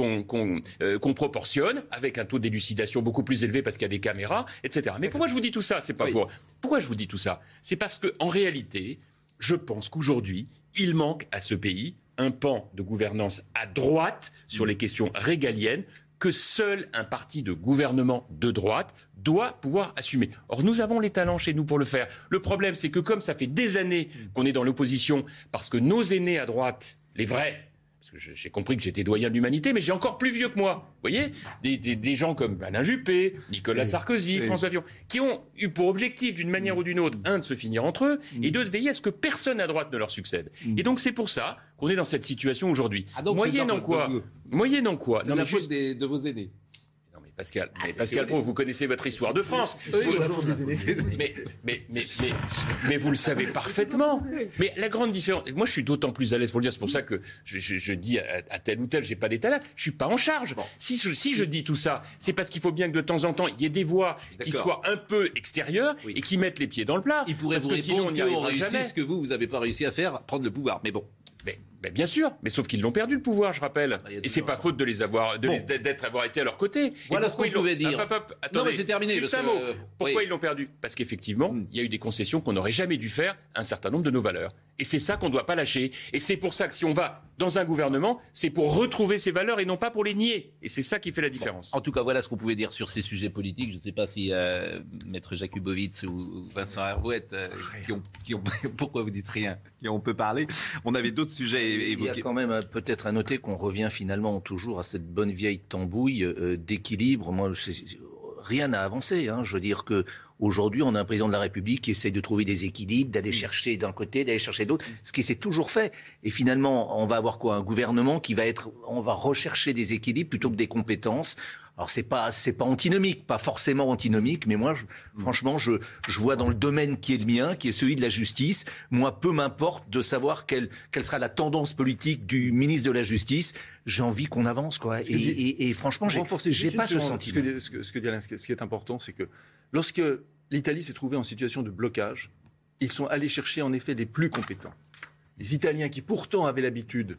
euh, proportionne avec un taux d'élucidation beaucoup plus élevé parce qu'il y a des caméras, etc. Mais pourquoi je vous dis tout ça? C'est pas Oui. pour. Pourquoi je vous dis tout ça? C'est parce que en réalité, je pense qu'aujourd'hui, il manque à ce pays un pan de gouvernance à droite sur les questions régaliennes que seul un parti de gouvernement de droite doit pouvoir assumer. Or, nous avons les talents chez nous pour le faire. Le problème, c'est que comme ça fait des années qu'on est dans l'opposition, parce que nos aînés à droite, les vrais, parce que j'ai compris que j'étais doyen de l'humanité, mais j'ai encore plus vieux que moi. Vous voyez? Des, des- des gens comme Alain Juppé, Nicolas Sarkozy, François Fillon, qui ont eu pour objectif, d'une manière ou d'une autre, un, de se finir entre eux, et deux, de veiller à ce que personne à droite ne leur succède. Et donc, c'est pour ça qu'on est dans cette situation aujourd'hui. Ah, donc c'est Moyennant dans- quoi Moyennant quoi C'est Non, la faute juste- des- de vos aînés. Mais Pascal, Ah, Pascal Pro, vous connaissez votre histoire de France. Mais, mais, mais, mais, mais vous le savez parfaitement. Mais la grande différence, moi je suis d'autant plus à l'aise pour le dire, c'est pour ça que je, je- je dis à, à tel ou tel, j'ai pas d'étalage, je suis pas en charge. Si je, si je dis tout ça, c'est parce qu'il faut bien que de temps en temps, il y ait des voix qui soient un peu extérieures et qui mettent les pieds dans le plat. Il pourrait parce vous que sinon on répondre n'y arrivera jamais. ce que vous, vous n'avez pas réussi à faire, prendre le pouvoir. Mais bon. Mais, mais bien sûr, mais sauf qu'ils l'ont perdu le pouvoir, je rappelle. Bah, il y a et c'est pas faute de les avoir, de Bon. les- d'être avoir été à leur côté. Voilà ce qu'on pouvait dire. Non, mais c'est terminé, Juste parce un mot. que- Pourquoi oui. ils l'ont perdu? Parce qu'effectivement, Hmm. il y a eu des concessions qu'on n'aurait jamais dû faire à un certain nombre de nos valeurs. Et c'est ça qu'on ne doit pas lâcher. Et c'est pour ça que si on va dans un gouvernement, c'est pour retrouver ces valeurs et non pas pour les nier. Et c'est ça qui fait la différence. En tout cas, voilà ce qu'on pouvait dire sur ces sujets politiques. Je ne sais pas si euh, Maître Jakubowicz ou Vincent Hervouette, euh, qui, ont, qui ont, pourquoi vous dites rien? On peut parler. On avait d'autres sujets évoqués. Il y a quand même euh, peut-être à noter qu'on revient finalement toujours à cette bonne vieille tambouille euh, d'équilibre. Moi, rien n'a avancé. Hein. Je veux dire que Aujourd'hui, on a un président de la République qui essaye de trouver des équilibres, d'aller mm. chercher d'un côté, d'aller chercher d'autre, ce qui s'est toujours fait. Et finalement, on va avoir quoi? Un gouvernement qui va être, on va rechercher des équilibres plutôt que des compétences. Alors c'est pas c'est pas antinomique, pas forcément antinomique, mais moi, franchement, je, je vois dans le domaine qui est le mien, qui est celui de la justice, moi, peu m'importe de savoir quelle, quelle sera la tendance politique du ministre de la Justice. J'ai envie qu'on avance, quoi. Et, et, et, franchement, j'ai pas ce sentiment. Ce que, ce que, ce que dit Alain, ce qui est important, c'est que lorsque l'Italie s'est trouvée en situation de blocage. Ils sont allés chercher en effet les plus compétents. Les Italiens qui pourtant avaient l'habitude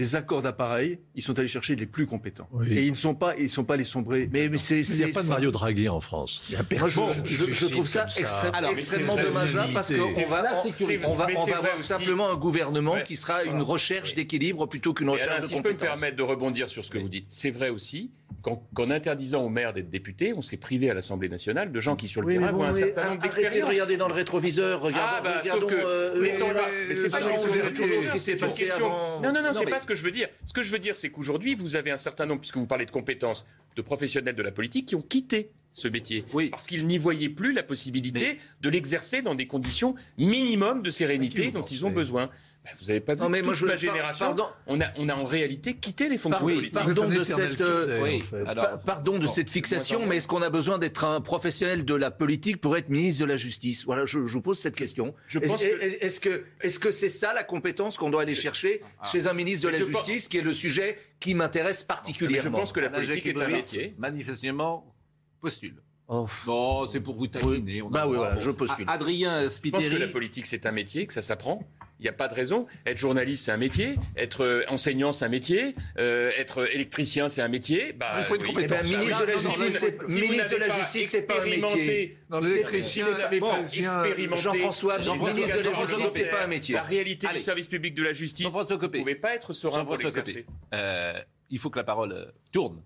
des accords d'appareil, ils sont allés chercher les plus compétents. Et ils ne sont pas, ils sont pas les sombrés. Mais, il n'y a pas de Mario Draghi en France. Il y a personne. je, trouve ça, extrêmement dommageable parce qu'on va, on va, on va avoir simplement un gouvernement qui sera une recherche d'équilibre plutôt qu'une recherche de si je peux me permettre de rebondir sur ce que vous dites, c'est vrai aussi qu'en interdisant aux maires d'être députés, on s'est privé à l'Assemblée nationale de gens qui, sur le terrain, ont un certain nombre d'expériences. Regardez dans le rétroviseur, regardons, ah, bah, regardons, que, euh, mais, mais c'est pas ce qui s'est passé avant. Non, non, non, c'est pas ce que je veux dire. Ce que je veux dire, c'est qu'aujourd'hui, vous avez un certain nombre, puisque vous parlez de compétences, de professionnels de la politique qui ont quitté ce métier. Oui. Parce qu'ils n'y voyaient plus la possibilité de l'exercer dans des conditions minimum de sérénité dont ils ont besoin. Ben, vous n'avez pas vu non, mais toute moi, je, génération. On, a, on a en réalité quitté les fonctions politiques. Pardon de cette, euh, pardon de cette fixation, mais est-ce qu'on a besoin d'être un professionnel de la politique pour être ministre de la Justice? Voilà, je, je, vous pose cette question. Est-ce que est-ce que c'est ça la compétence qu'on doit aller chercher ah. chez un ministre de la Justice, qui est le sujet qui m'intéresse particulièrement? Je pense que la politique est un métier. Manifestement, postule. Oh. Bon, c'est pour vous taquiner. bah oui, voilà, je postule. Adrien Spiteri. Je pense que la politique, c'est un métier, que ça s'apprend. Il n'y a pas de raison. Être journaliste, c'est un métier. Être euh, enseignant, c'est un métier. Euh, être électricien, c'est un métier. Bah, Il faut être compétent. Eh ben, ministre de la Justice, c'est si ministre de la Justice, c'est pas un métier. L'électricien, bon. Jean-François, ministre de la Justice, c'est pas un métier. La réalité du service public de la justice. Vous ne pouvez pas être serein pour l'exercer. Euh, il faut que la parole tourne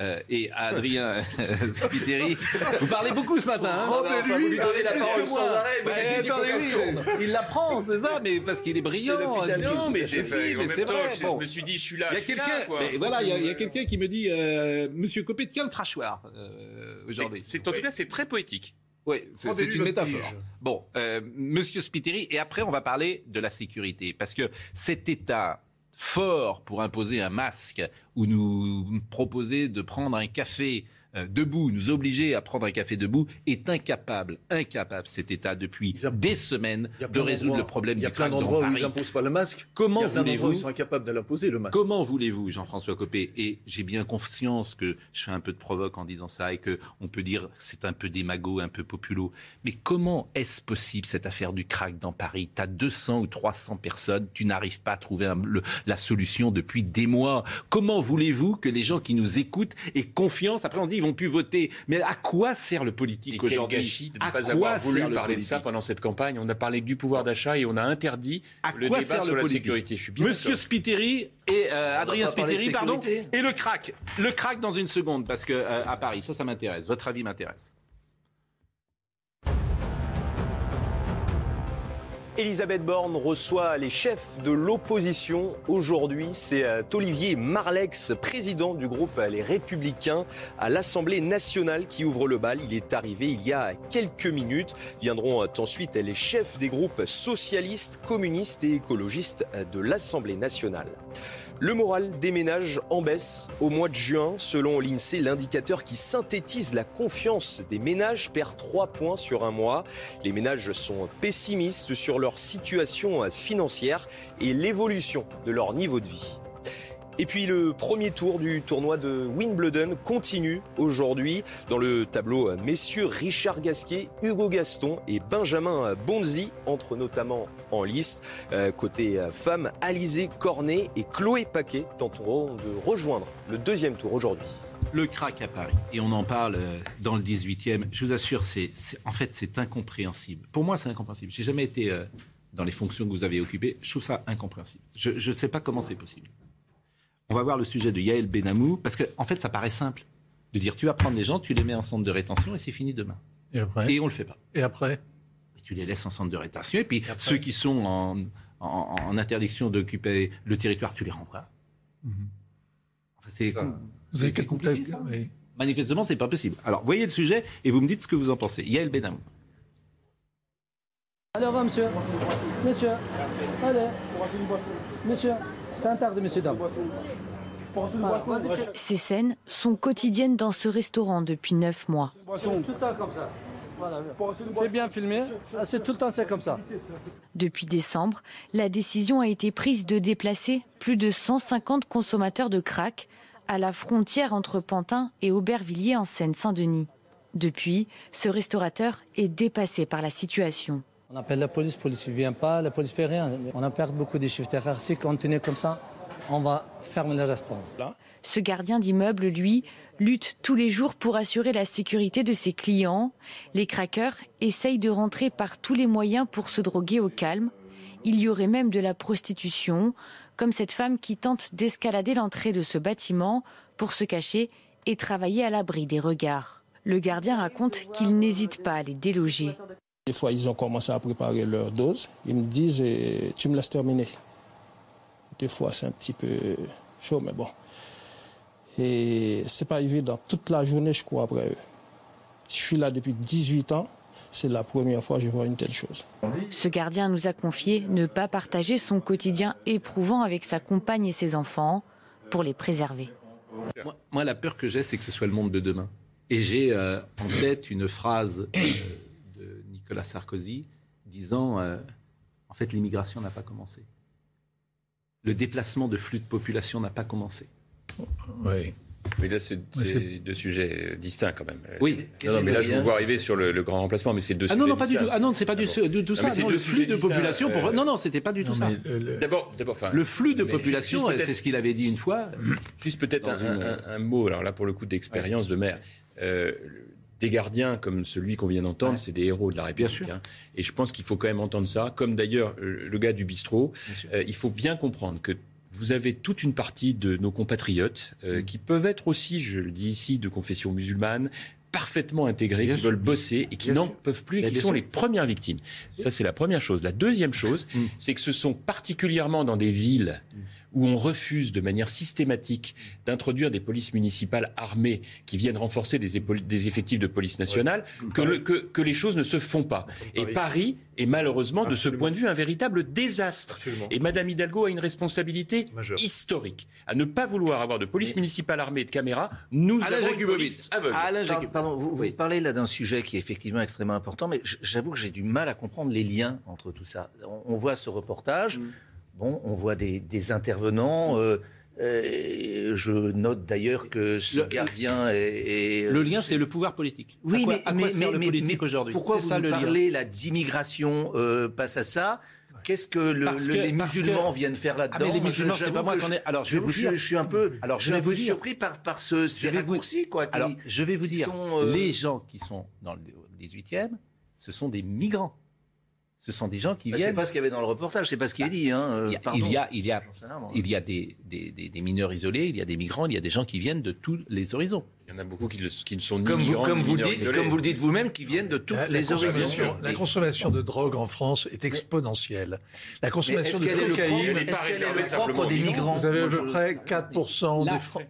euh, et Adrien euh, Spiteri. Vous parlez beaucoup ce matin. Hein Rendez-lui la parole sans arrêt. il l'apprend, c'est ça, mais parce qu'il est brillant. Non, mais. Mais c'est vrai. Je me suis dit, je suis là. Il y a quelqu'un. Voilà, il y a quelqu'un qui me dit, euh, Monsieur Copé, tiens le crachoir aujourd'hui. C'est en tout cas, c'est très poétique. Oui, c'est une métaphore. Bon, Monsieur Spiteri, et après on va parler de la sécurité, parce que cet État fort pour imposer un masque ou nous proposer de prendre un café euh, debout, nous obliger à prendre un café debout, est incapable, incapable cet État depuis des semaines de résoudre le problème du Il y a plein d'endroits où ils n'imposent pas le masque. Comment voulez-vous Ils sont incapables de l'imposer le masque. Comment voulez-vous, Jean-François Copé Et j'ai bien conscience que je fais un peu de provoque en disant ça et que on peut dire c'est un peu démago, un peu populo. Mais comment est-ce possible cette affaire du crack dans Paris? Tu as 200 ou 300 personnes, tu n'arrives pas à trouver la solution depuis des mois. Comment voulez-vous que les gens qui nous écoutent aient confiance? Après on dit ils vont plus voter. Mais à quoi sert le politique aujourd'hui gâchis de ne pas avoir voulu parler de ça pendant cette campagne? On a parlé du pouvoir d'achat et on a interdit le débat sur la sécurité. Je suis Monsieur Spiteri et euh, Adrien Spiteri, pardon, et le crack. Le crack dans une seconde, parce que euh, à Paris, ça, ça m'intéresse. Votre avis m'intéresse. Elisabeth Borne reçoit les chefs de l'opposition aujourd'hui. C'est euh, Olivier Marlex, président du groupe euh, Les Républicains à l'Assemblée nationale qui ouvre le bal. Il est arrivé il y a quelques minutes. Viendront euh, ensuite les chefs des groupes socialistes, communistes et écologistes de l'Assemblée nationale. Le moral des ménages en baisse au mois de juin. Selon l'INSEE, l'indicateur qui synthétise la confiance des ménages perd 3 points sur un mois. Les ménages sont pessimistes sur leur situation financière et l'évolution de leur niveau de vie. Et puis le premier tour du tournoi de Wimbledon continue aujourd'hui. Dans le tableau, messieurs Richard Gasquet, Hugo Gaston et Benjamin Bonzi entrent notamment en liste. Euh, côté femmes, Alizé Cornet et Chloé Paquet tenteront de rejoindre le deuxième tour aujourd'hui. Le crack à Paris, et on en parle euh, dans le 18e, je vous assure, c'est, en fait c'est incompréhensible. Pour moi c'est incompréhensible. J'ai jamais été... Euh, dans les fonctions que vous avez occupées. Je trouve ça incompréhensible. Je ne sais pas comment c'est possible. On va voir le sujet de Yael Benamou, parce qu'en en fait, ça paraît simple de dire tu vas prendre des gens, tu les mets en centre de rétention et c'est fini demain. Et après? Et on le fait pas. Et après? Tu les laisses en centre de rétention et puis ceux qui sont en, en- en interdiction d'occuper le territoire, tu les renvoies. Enfin, c'est Vous avez c'est quel ça. oui. Manifestement, c'est pas possible. Alors, voyez le sujet et vous me dites ce que vous en pensez. Yael Benamou. Allez, au revoir, monsieur. Monsieur. Allez. Monsieur. C'est un tard de monsieur, dame. Voilà, vas-y, Ces scènes sont quotidiennes dans ce restaurant depuis neuf mois. C'est bien filmé. Ah, C'est tout le temps c'est comme ça. Depuis décembre, la décision a été prise de déplacer plus de 150 consommateurs de crack à la frontière entre Pantin et Aubervilliers en Seine-Saint-Denis. Depuis, ce restaurateur est dépassé par la situation. On appelle la police, la police ne vient pas, la police ne fait rien. On a perdu beaucoup de chiffres d'affaires. Si on continue comme ça, on va fermer le restaurant. Ce gardien d'immeuble, lui, lutte tous les jours pour assurer la sécurité de ses clients. Les craqueurs essayent de rentrer par tous les moyens pour se droguer au calme. Il y aurait même de la prostitution, comme cette femme qui tente d'escalader l'entrée de ce bâtiment pour se cacher et travailler à l'abri des regards. Le gardien raconte qu'il n'hésite pas à les déloger. Des fois, ils ont commencé à préparer leur dose. Ils me disent, eh, tu me laisses terminer. Des fois, c'est un petit peu chaud, mais bon. Et c'est pas évident. Toute la journée, je cours après eux. Je suis là depuis 18 ans. C'est la première fois que je vois une telle chose. Ce gardien nous a confié ne pas partager son quotidien éprouvant avec sa compagne et ses enfants pour les préserver. Moi, moi, la peur que j'ai, c'est que ce soit le monde de demain. Et j'ai euh, en tête une phrase euh, Nicolas Sarkozy disant euh, En fait, l'immigration n'a pas commencé. Le déplacement de flux de population n'a pas commencé. Oui. Mais là, c'est deux sujets distincts quand même. Oui. Non, non, mais là, je vous vois arriver sur le, le grand remplacement, mais c'est deux Ah sujets non, non, pas du tout. Ah non, c'est pas du, bon. du tout Non, ça. Non, le flux de population. Pour... euh, Non, non, c'était pas du tout ça. D'abord, d'abord, enfin, Le flux de population, c'est ce qu'il avait dit une fois. Juste peut-être Dans un, une- un- un mot, alors là pour le coup d'expérience de maire. Euh, des gardiens comme celui qu'on vient d'entendre, c'est des héros de la République. hein. Et je pense qu'il faut quand même entendre ça, comme d'ailleurs euh, le gars du bistrot. Euh, il faut bien comprendre que vous avez toute une partie de nos compatriotes Mm. euh, qui peuvent être aussi, je le dis ici, de confession musulmane parfaitement intégrés, qui veulent bosser et qui n'en peuvent plus et qui sont sûr. les premières victimes. Ça, c'est la première chose. La deuxième chose, Mm. c'est que ce sont particulièrement dans des villes où on refuse de manière systématique d'introduire des polices municipales armées qui viennent renforcer des, effectifs de police nationale, que, le- que- que les choses ne se font pas. Et Paris est malheureusement, de ce point de vue, un véritable désastre. Et Madame Hidalgo a une responsabilité historique à ne pas vouloir avoir de police municipale armée et de caméras. Nous Alain avons une police aveugle. Pardon, pardon, vous, vous parlez là d'un sujet qui est effectivement extrêmement important, mais j'avoue que j'ai du mal à comprendre les liens entre tout ça. On, on voit ce reportage, bon, on voit des, des intervenants. euh, euh, je note d'ailleurs que ce gardien est, est- Le lien, c'est le pouvoir politique. Oui, À quoi- mais, à quoi mais- sert mais- le politique aujourd'hui? Pourquoi vous ça, nous le parlez là d'immigration euh, passe à ça? Qu'est-ce que, le- le- que- les musulmans que- viennent faire Ah, là-dedans mais les musulmans, je- c'est pas moi qu'on je- est- alors, je vais vous je, dire- je suis un peu, Alors, je suis vais un peu vous dire- surpris par, par ce, ces Je vais vous- raccourcis, quoi. qui- Alors, je vais vous dire, sont, euh, les gens qui sont dans le 18e, ce sont des migrants. Ce sont des gens qui Bah, viennent. C'est pas ce qu'il y avait dans le reportage, c'est pas ce qui est dit. Hein, euh, Il y a, pardon. il y a, il y a, il y des, des, des- des mineurs isolés, il y a des migrants, il y a des gens qui viennent de tous les horizons. Il y en a beaucoup qui, le- qui ne sont ni Comme vous, migrants, comme, ni vous mineurs dites, isolés. comme vous le dites vous-même, qui viennent de la les horizons. consommation, la consommation de drogue en France est exponentielle. La consommation de est cocaïne, est le propre des migrants Vous avez à peu près 4% Là, des, Fran-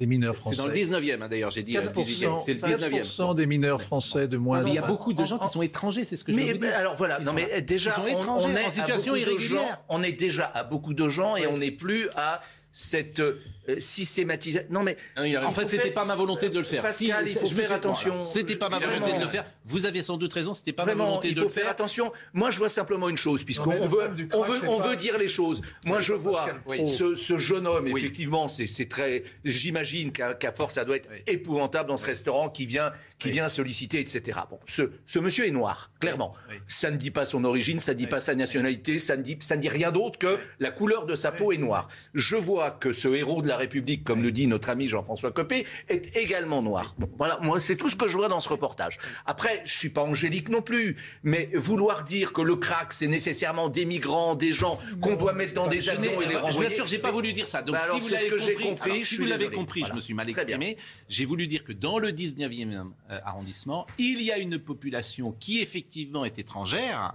des mineurs C'est français. dans le 19e, hein, d'ailleurs, j'ai dit. euh, 18e. 4%, C'est le 19e. 4% des mineurs français de moins Mais il y de a beaucoup de gens qui sont étrangers, c'est ce que je Mais veux vous dire. alors voilà, non sont mais déjà Qui sont on- étrangers, on, est en situation de irrégulière. gens, on est déjà à beaucoup de gens et on n'est plus à cette euh, systématisation. Non mais En fait, c'était pas ma volonté de le faire. Pascal, Si, il faut faire fais- attention. voilà. C'était pas ma Vraiment. volonté de le faire. Vous avez sans doute raison, c'était pas ma volonté il de faut le faire faire. attention. Moi, je vois simplement une chose, puisqu'on veut, on veut, on veut dire les choses. Moi, je vois oui. ce, ce jeune homme, effectivement, c'est très. J'imagine qu'à force, ça doit être épouvantable dans ce restaurant qui vient, qui vient solliciter, etc. Bon, ce, ce monsieur est noir, clairement. Ça ne dit pas son origine, ça ne dit pas sa nationalité, ça ne dit, ça ne dit rien d'autre que la couleur de sa peau est noire. Je vois que ce héros de la République, comme le dit notre ami Jean-François Copé, est également noir. Bon, voilà, moi, c'est tout ce que je vois dans ce reportage. Après, je suis pas angélique non plus, mais vouloir dire que le crack, c'est nécessairement des migrants, des gens qu'on doit mettre dans des avions et les renvoyer. Je vous assure, j'ai pas voulu dire ça. Donc, Bah alors, si vous l'avez compris, compris, alors, je si vous l'avez compris, Voilà. je me suis mal exprimé. J'ai voulu dire que dans le 19e euh, arrondissement, il y a une population qui effectivement est étrangère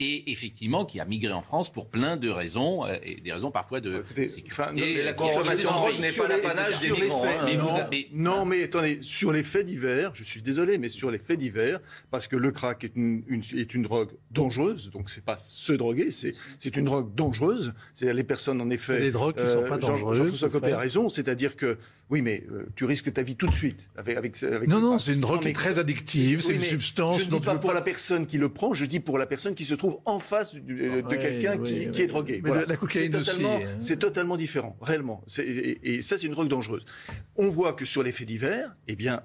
et effectivement qui a migré en France pour plein de raisons euh, et des raisons parfois de sécurité. Enfin, non, Et la euh, consommation de n'est pas l'apanage des sur les migrants, faits, hein. Mais non, vous avez- non, mais attendez, sur les faits divers, je suis désolé, mais sur les faits divers, parce que le crack est une, une- est une drogue dangereuse, donc c'est pas se droguer, c'est c'est une drogue dangereuse. C'est-à-dire les personnes, en effet. Des drogues qui sont pas dangereuses, Jean-François Copé a raison, c'est-à-dire que oui, mais euh, tu risques ta vie tout de suite avec avec. avec Non, non, c'est une drogue qui est très addictive, c'est oui, une mais substance Je ne dis pas pour pas- la personne qui le prend, je dis pour la personne qui se trouve en face euh, de Ouais, quelqu'un qui, est drogué. Mais le- la cocaïne C'est totalement, aussi, hein. c'est totalement différent, réellement. Et, et ça, c'est une drogue dangereuse. On voit que sur les faits divers, eh bien,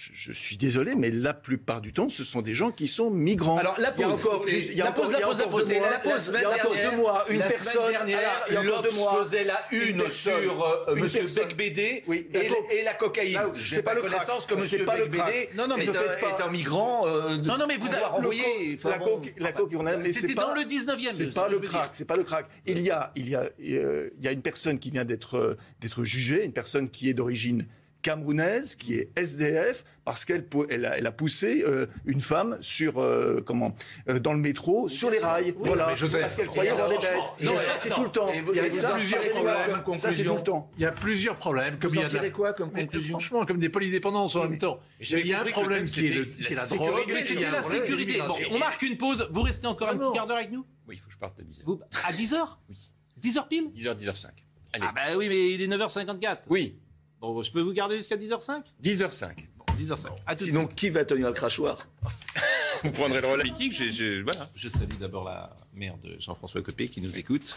je, je suis désolé, mais la plupart du temps, ce sont des gens qui sont migrants. Alors, la Il y a pause, encore, ok. juste- il y a La encore, pause, la pause, la pause. deux mois, la pause, il y a encore semaine deux mois, une la personne. semaine dernière, il y a encore deux mois, faisait la une, sur euh, une Monsieur. Becbédé Oui, et, la cocaïne. C'est pas le connaissance crack. que C'est Monsieur pas le Becbédé crack. non, non, mais est, un, pas- est un migrant. euh, Non, non, mais vous avez- le Enfin, la on a, mais C'était pas, dans le 19e, C'est ce pas le crack, c'est pas le crack. Il y a, il y a, il y a une personne qui vient d'être, euh, d'être jugée, une personne qui est d'origine camerounaise, qui est SDF, parce qu'elle elle a, elle a poussé euh, une femme sur euh, comment euh, dans le métro sur les rails, voilà, mais Joseph, parce qu'elle croyait voir des bêtes. non, Et ça, c'est tout le temps. Il y a plusieurs comme Ça, c'est tout le temps. Il y a plusieurs problèmes. Comme Vous il y a de quoi comme Mais, conclusion Franchement, comme des polydépendances en même temps. Il y a un problème qui est, le- c'était qui est la drogue. C'était un la sécurité. On marque une pause. Vous restez encore un Vraiment. petit quart d'heure avec nous? Oui, il faut que je parte à 10h. Vous- À 10h Oui. 10h pile? 10h, 10h05. Allez. Ah bah oui, mais il est 9h54. Oui, Bon, je peux vous garder jusqu'à 10h05 10h05. Bon, 10h05. À tout de Sinon, suite. qui va tenir le crachoir? Vous prendrez le relais politique. j'ai- voilà. Je salue d'abord la mère de Jean-François Copé qui nous écoute,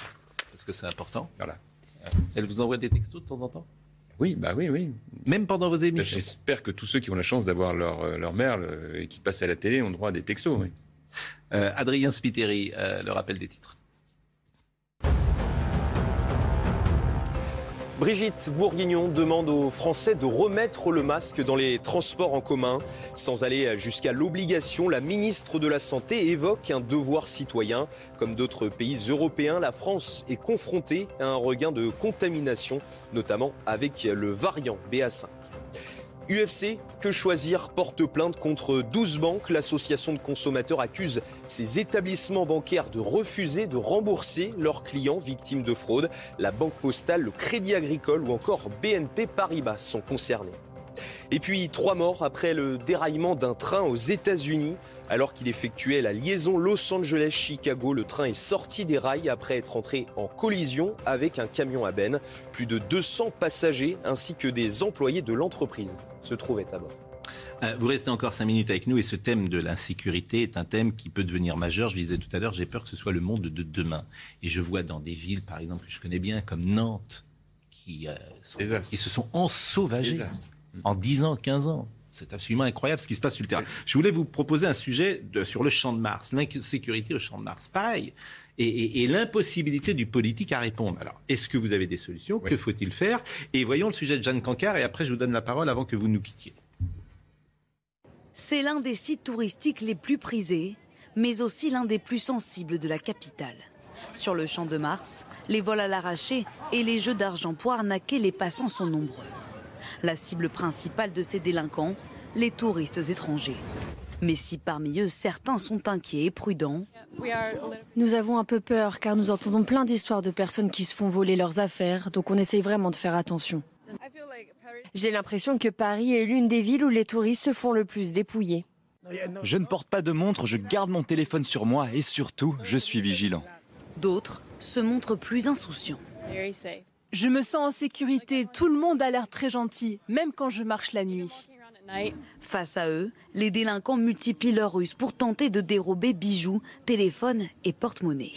parce que c'est important. Voilà. Elle vous envoie des textos de temps en temps? Oui, bah oui, oui. Même pendant vos Bah, émissions? J'espère que tous ceux qui ont la chance d'avoir leur, euh, leur mère le- et qui passent à la télé ont droit à des textos. Oui. Euh, Adrien Spiteri, euh, le rappel des titres. Brigitte Bourguignon demande aux Français de remettre le masque dans les transports en commun. Sans aller jusqu'à l'obligation, la ministre de la Santé évoque un devoir citoyen. Comme d'autres pays européens, la France est confrontée à un regain de contamination, notamment avec le variant BA5. UFC, que choisir porte plainte contre 12 banques. L'association de consommateurs accuse ces établissements bancaires de refuser de rembourser leurs clients victimes de fraude. La Banque Postale, le Crédit Agricole ou encore BNP Paribas sont concernés. Et puis trois morts après le déraillement d'un train aux États-Unis. Alors qu'il effectuait la liaison Los Angeles-Chicago, le train est sorti des rails après être entré en collision avec un camion à benne. Plus de 200 passagers ainsi que des employés de l'entreprise se trouvaient à bord. Euh, Vous restez encore cinq minutes avec nous et ce thème de l'insécurité est un thème qui peut devenir majeur. Je disais tout à l'heure, j'ai peur que ce soit le monde de demain. Et je vois dans des villes, par exemple, que je connais bien, comme Nantes, qui, euh, sont- Désastre. qui se sont ensauvagés Désastre. en 10 ans, 15 ans. C'est absolument incroyable ce qui se passe sur le terrain. Je voulais vous proposer un sujet de- sur le champ de Mars, l'insécurité au champ de Mars. Pareil. Et, et- et l'impossibilité du politique à répondre. Alors, est-ce que vous avez des solutions? Que faut-il faire? Et voyons le sujet de Jeanne Cancard, et après je vous donne la parole avant que vous nous quittiez. C'est l'un des sites touristiques les plus prisés, mais aussi l'un des plus sensibles de la capitale. Sur le champ de Mars, les vols à l'arraché et les jeux d'argent pour arnaquer les passants sont nombreux. La cible principale de ces délinquants, les touristes étrangers. Mais si parmi eux certains sont inquiets et prudents, Nous avons un peu peur car nous entendons plein d'histoires de personnes qui se font voler leurs affaires, donc on essaye vraiment de faire attention. J'ai l'impression que Paris est l'une des villes où les touristes se font le plus dépouiller. Je ne porte pas de montre, je garde mon téléphone sur moi et surtout, je suis vigilant. d'autres se montrent plus insouciants. Je me sens en sécurité, tout le monde a l'air très gentil, même quand je marche la nuit. Face à eux, les délinquants multiplient leurs ruses pour tenter de dérober bijoux, téléphones et porte-monnaie.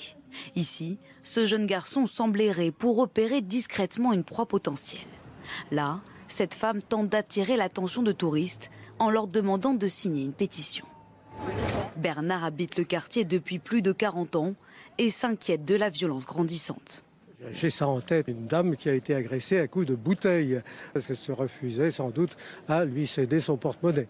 Ici, ce jeune garçon semble errer pour repérer discrètement une proie potentielle. Là, cette femme tente d'attirer l'attention de touristes en leur demandant de signer une pétition. Bernard habite le quartier depuis plus de 40 ans et s'inquiète de la violence grandissante. J'ai ça en tête, une dame qui a été agressée à coups de bouteille, parce qu'elle se refusait sans doute à lui céder son porte-monnaie.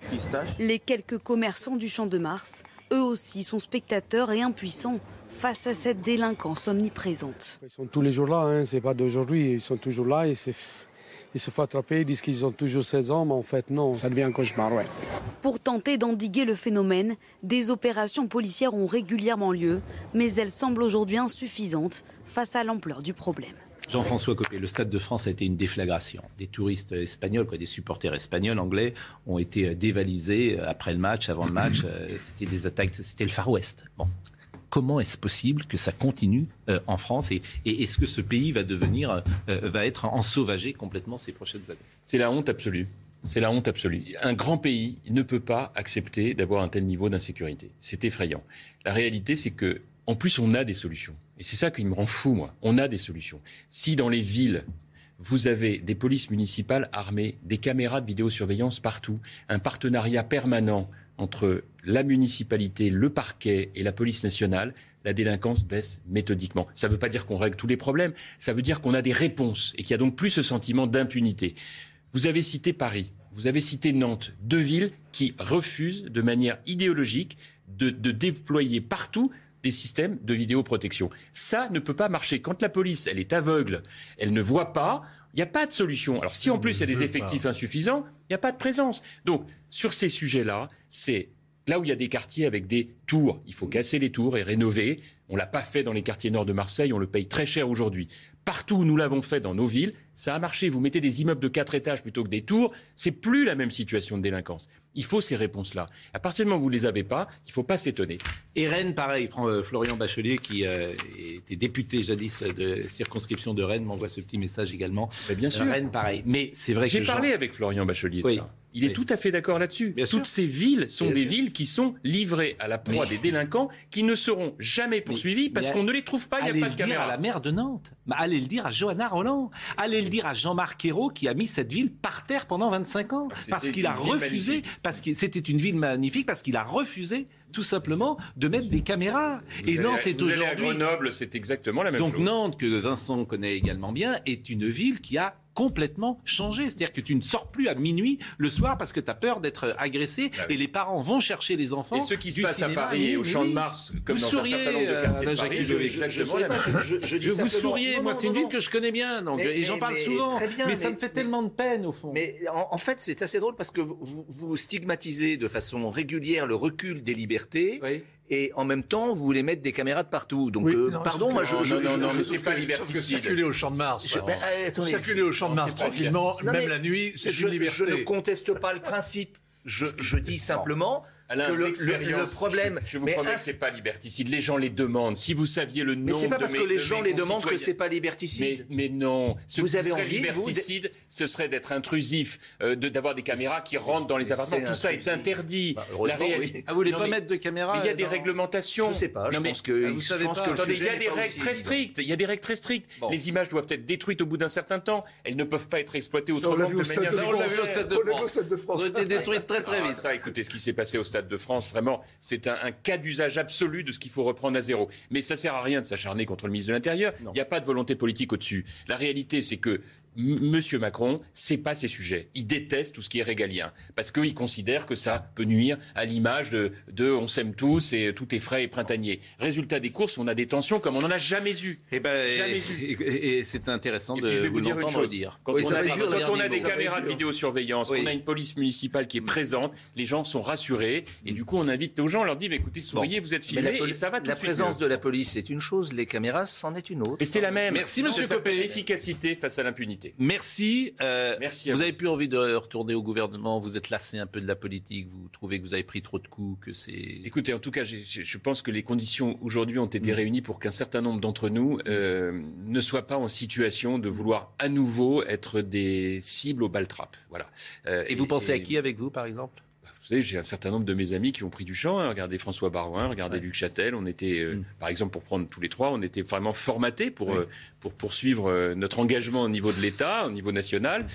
Les quelques commerçants du Champ de Mars, eux aussi, sont spectateurs et impuissants face à cette délinquance omniprésente. Ils sont tous les jours là, hein, c'est pas d'aujourd'hui, ils sont toujours là et ils se font attraper, ils disent qu'ils ont toujours 16 ans, mais en fait non, ça devient un cauchemar, ouais. Pour tenter d'endiguer le phénomène, des opérations policières ont régulièrement lieu, mais elles semblent aujourd'hui insuffisantes face à l'ampleur du problème. Jean-François Copé, le Stade de France a été une déflagration. Des touristes espagnols, quoi, des supporters espagnols, anglais, ont été dévalisés après le match, avant le match. Euh, c'était des attaques, c'était le Far West. Bon, comment est-ce possible que ça continue euh, en France et, est-ce que ce pays va devenir, euh, va être ensauvagé complètement ces prochaines années? C'est la honte absolue. C'est la honte absolue. Un grand pays ne peut pas accepter d'avoir un tel niveau d'insécurité. C'est effrayant. La réalité, c'est que, en plus, on a des solutions. Et c'est ça qui me rend fou, moi. On a des solutions. Si dans les villes, vous avez des polices municipales armées, des caméras de vidéosurveillance partout, un partenariat permanent entre la municipalité, le parquet et la police nationale, la délinquance baisse méthodiquement. Ça ne veut pas dire qu'on règle tous les problèmes, ça veut dire qu'on a des réponses et qu'il y a donc plus ce sentiment d'impunité. Vous avez cité Paris, vous avez cité Nantes, deux villes qui refusent de manière idéologique de, de déployer partout des systèmes de vidéoprotection. Ça ne peut pas marcher. Quand la police, elle est aveugle, elle ne voit pas, il n'y a pas de solution. Alors si en plus il y a des effectifs insuffisants, il n'y a pas de présence. Donc sur ces sujets-là, c'est là où il y a des quartiers avec des tours. Il faut casser les tours et rénover. On l'a pas fait dans les quartiers nord de Marseille, on le paye très cher aujourd'hui. Partout où nous l'avons fait dans nos villes, ça a marché. Vous mettez des immeubles de quatre étages plutôt que des tours, c'est plus la même situation de délinquance. Il faut ces réponses-là. À partir du moment où vous ne les avez pas, il ne faut pas s'étonner. Et Rennes, pareil, euh, Florian Bachelier, qui euh, était député jadis de circonscription de Rennes, m'envoie ce petit message également. Mais bien sûr. Rennes, pareil. Mais c'est vrai que. J'ai parlé avec Florian Bachelier de ça. Il est tout à fait d'accord là-dessus. Toutes ces villes sont des villes qui sont livrées à la proie des délinquants qui ne seront jamais poursuivis parce qu'on ne les trouve pas, il n'y a pas de caméra. Allez le dire à la maire de Nantes. allez le dire à Johanna Roland. Allez le dire à Jean-Marc Ayrault qui a mis cette ville par terre pendant 25 ans. Parce qu'il a refusé, parce que c'était une ville magnifique, parce qu'il a refusé tout simplement de mettre des caméras. et Nantes est aujourd'hui. Grenoble, c'est exactement la même chose. Donc Nantes, que Vincent connaît également bien, est une ville qui a complètement changé. C'est-à-dire que tu ne sors plus à minuit le soir parce que tu as peur d'être agressé bah et les parents vont chercher les enfants. Et ce qui se passe à Paris et au Champ de Mars, comme dans un certain nombre de quartiers de Paris, je, je, je, vous souriez, moi c'est une ville que je connais bien donc, et j'en parle souvent. mais, ça me fait tellement de peine au fond. Mais en, fait c'est assez drôle parce que vous, vous, stigmatisez de façon régulière le recul des libertés. Et en même temps, vous voulez mettre des caméras de partout. Donc, euh, pardon, moi, je, je, non, non, mais c'est pas liberticide. Circuler au champ de Mars. circuler au champ de Mars tranquillement, même la nuit, c'est une liberté. Je ne conteste pas le principe. Je, dis simplement Alain, le, le, problème. Je, vous promets que c'est pas liberticide. Les gens les demandent. Si vous saviez le nom. Mais c'est pas parce que les gens les demandent que c'est pas liberticide. Mais, non. Ce vous qui avez serait envie, liberticide, ce serait d'être intrusif, euh, d'avoir des caméras qui rentrent dans les appartements. Tout ça est interdit. Bah, La réalité. Ah, vous voulez pas mettre de caméras Il y a des réglementations. Je sais pas. Je pense que. Vous savez pas. Il y a des règles très strictes. Il y a des règles très strictes. Les images doivent être détruites au bout d'un certain temps. Elles ne peuvent pas être exploitées autrement que de manière. On l'a vu au Stade de France. été détruites très très vite. Ça, écoutez, ce qui s'est passé au Stade de France, vraiment c'est un, cas d'usage absolu de ce qu'il faut reprendre à zéro. Mais ça sert à rien de s'acharner contre le ministre de l'Intérieur. Il n'y a pas de volonté politique au-dessus. La réalité, c'est que Monsieur Macron, c'est pas ses sujets. Il déteste tout ce qui est régalien parce qu'il considère que ça peut nuire à l'image de, on s'aime tous et tout est frais et printanier. Résultat des courses, on a des tensions comme on n'en a jamais eu. Eh ben, jamais et, Et, c'est intéressant de vous, l'entendre dire. Quand on a, des caméras de vidéosurveillance, on a une police municipale qui est présente, les gens sont rassurés et du coup on invite aux gens, on leur dit écoutez, souriez, vous êtes filmés et ça va tout La présence de la police c'est une chose, les caméras c'en est une autre. Et c'est la même. Merci Monsieur Copé. Efficacité face à l'impunité. Merci. Euh, Merci vous avez plus envie de retourner au gouvernement Vous êtes lassé un peu de la politique Vous trouvez que vous avez pris trop de coups Que c'est. Écoutez, en tout cas, je pense que les conditions aujourd'hui ont été mm. réunies pour qu'un certain nombre d'entre nous euh, ne soient pas en situation de vouloir à nouveau être des cibles au baltrap. Voilà. Euh, et, vous pensez à qui avec vous, par exemple? Vous savez, j'ai un certain nombre de mes amis qui ont pris du champ. Hein. Regardez François Barouin, regardez Luc Châtel. On était, euh, mm. par exemple, pour prendre tous les trois, on était vraiment formatés pour, euh, pour poursuivre euh, notre engagement au niveau de l'État, au niveau national.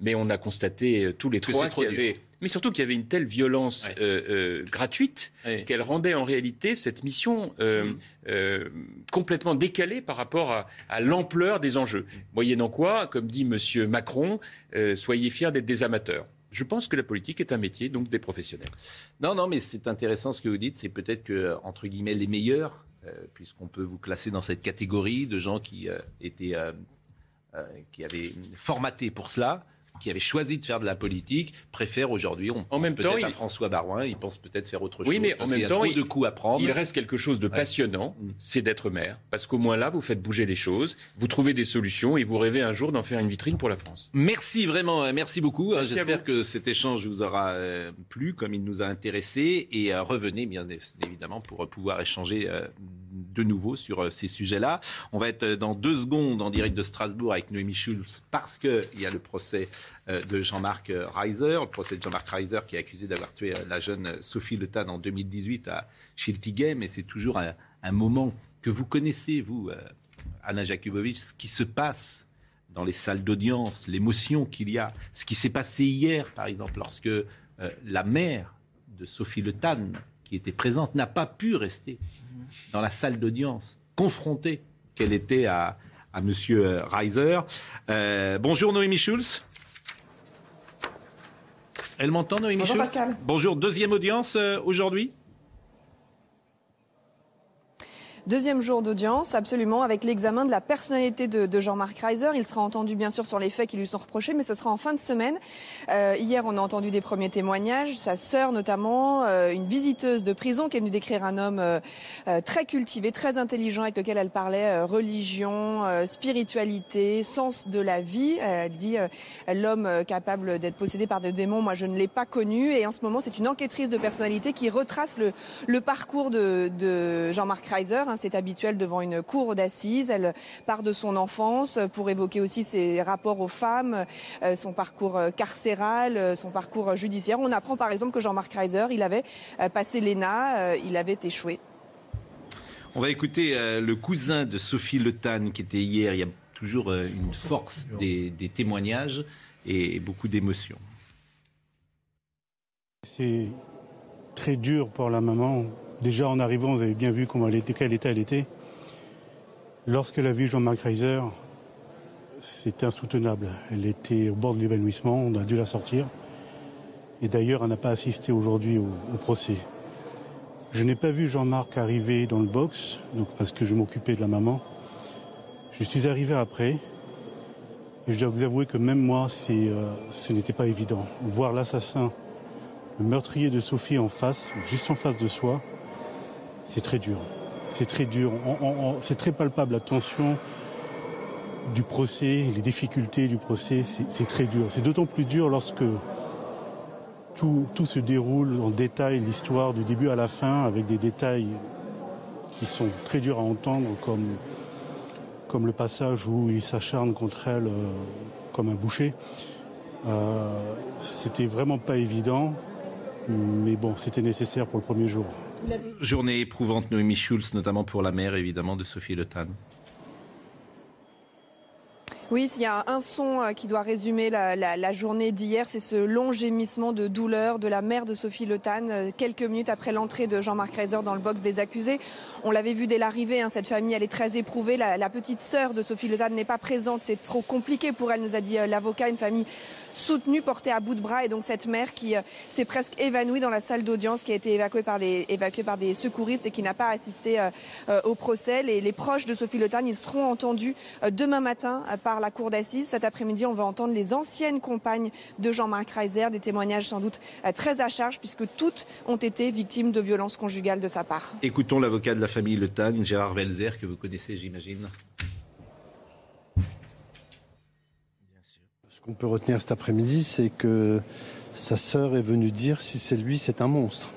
mais on a constaté tous les Que trois qu'il y avait mais surtout qu'il y avait une telle violence euh, euh, gratuite qu'elle rendait en réalité cette mission euh, Mm. complètement décalée par rapport à, à l'ampleur des enjeux. Moyennant quoi, comme dit Monsieur Macron, soyez fiers d'être des amateurs. Je pense que la politique est un métier, donc des professionnels. Non, non, mais c'est intéressant ce que vous dites. C'est peut-être que, entre guillemets, les meilleurs, euh, puisqu'on peut vous classer dans cette catégorie de gens qui euh, étaient, euh, qui avaient formaté pour cela, qui avaient choisi de faire de la politique, préfèrent aujourd'hui. On pense même peut-être temps, à il- François Barouin. Il pense peut-être faire autre Oui, chose. mais en même qu'il y a temps, trop il- de coups à prendre. Il reste quelque chose de Ouais. passionnant, c'est d'être maire, parce qu'au moins là, vous faites bouger les choses, vous trouvez des solutions et vous rêvez un jour d'en faire une vitrine pour la France. Merci vraiment, euh, merci beaucoup. hein. J'espère que cet échange vous aura euh, plu, comme il nous a intéressés, et euh, revenez bien évidemment pour pouvoir échanger euh, de nouveau sur euh, ces sujets-là. On va être euh, dans deux secondes en direct de Strasbourg avec Noémie Schulz parce qu'il y a le procès euh, de Jean-Marc Reiser, le procès de Jean-Marc Reiser qui est accusé d'avoir tué la jeune Sophie Le Tan en 2018 à Schiltigheim, et c'est toujours un, moment que vous connaissez, vous, Anna Jakubovic, ce qui se passe dans les salles d'audience, l'émotion qu'il y a, ce qui s'est passé hier, par exemple, lorsque la mère de Sophie Le Tan, qui était présente, n'a pas pu rester dans la salle d'audience, confrontée qu'elle était à, à Monsieur euh, Reiser. Euh, bonjour Noémie Schulz. Elle m'entend, Noémie Bonjour, Schulz Pascal. Bonjour, deuxième audience euh, aujourd'hui? Deuxième jour d'audience, absolument, avec l'examen de la personnalité de, de Jean-Marc Reiser. Il sera entendu bien sûr sur les faits qui lui sont reprochés, mais ce sera en fin de semaine. Euh, hier, on a entendu des premiers témoignages, sa sœur notamment, euh, une visiteuse de prison qui est venue décrire un homme euh, euh, très cultivé, très intelligent, avec lequel elle parlait euh, religion, euh, spiritualité, sens de la vie. Elle dit l'homme capable d'être possédé par des démons, moi je ne l'ai pas connu. Et en ce moment, c'est une enquêtrice de personnalité qui retrace le, le parcours de, de Jean-Marc Reiser. Hein. c'est habituel devant une cour d'assises. Elle part de son enfance pour évoquer aussi ses rapports aux femmes, euh, son parcours euh, carcéral, euh, son parcours judiciaire. On apprend par exemple que Jean-Marc Reiser, il avait passé l'ENA, euh, il avait échoué. On va écouter euh, le cousin de Sophie Le Tan qui était hier. Il y a toujours euh, une force des, des témoignages et beaucoup d'émotions. C'est très dur pour la maman. Déjà en arrivant, vous avez bien vu comment elle était, quel état elle était. Lorsqu'elle a vu Jean-Marc Reiser, c'était insoutenable. Elle était au bord de l'évanouissement, on a dû la sortir. Et d'ailleurs, elle n'a pas assisté aujourd'hui au, procès. Je n'ai pas vu Jean-Marc arriver dans le box, donc parce que je m'occupais de la maman. Je suis arrivé après. Et je dois vous avouer que même moi, euh, ce n'était pas évident. Voir l'assassin, le meurtrier de Sophie en face, juste en face de soi, c'est très dur. C'est très dur. C'est très palpable la tension du procès, les difficultés du procès. C'est, très dur. C'est d'autant plus dur lorsque tout, tout se déroule en détail, l'histoire du début à la fin, avec des détails qui sont très durs à entendre, comme, comme le passage où il s'acharne contre elle euh, comme un boucher. Euh, c'était vraiment pas évident, mais bon, c'était nécessaire pour le premier jour. Journée éprouvante, Noémie Schulz, notamment pour la mère, évidemment, de Sophie Le Tan. Oui, s'il y a un son euh, qui doit résumer la, journée d'hier, c'est ce long gémissement de douleur de la mère de Sophie Le Tan, euh, quelques minutes après l'entrée de Jean-Marc Reiser dans le box des accusés. On l'avait vu dès l'arrivée, hein, cette famille, elle est très éprouvée. La, petite sœur de Sophie Le Tan n'est pas présente, c'est trop compliqué pour elle, nous a dit euh, l'avocat, une famille soutenue, portée à bout de bras, et donc cette mère qui euh, s'est presque évanouie dans la salle d'audience, qui a été évacuée par des, secouristes et qui n'a pas assisté euh, euh, au procès. Les, les proches de Sophie Le ils seront entendus demain matin par la cour d'assises. Cet après-midi, on va entendre les anciennes compagnes de Jean-Marc Reiser, des témoignages sans doute très à charge, puisque toutes ont été victimes de violences conjugales de sa part. Écoutons l'avocat de la famille Le Gérard Welzer, que vous connaissez, j'imagine. Qu'on peut retenir cet après-midi, c'est que sa sœur est venue dire si c'est lui, c'est un monstre.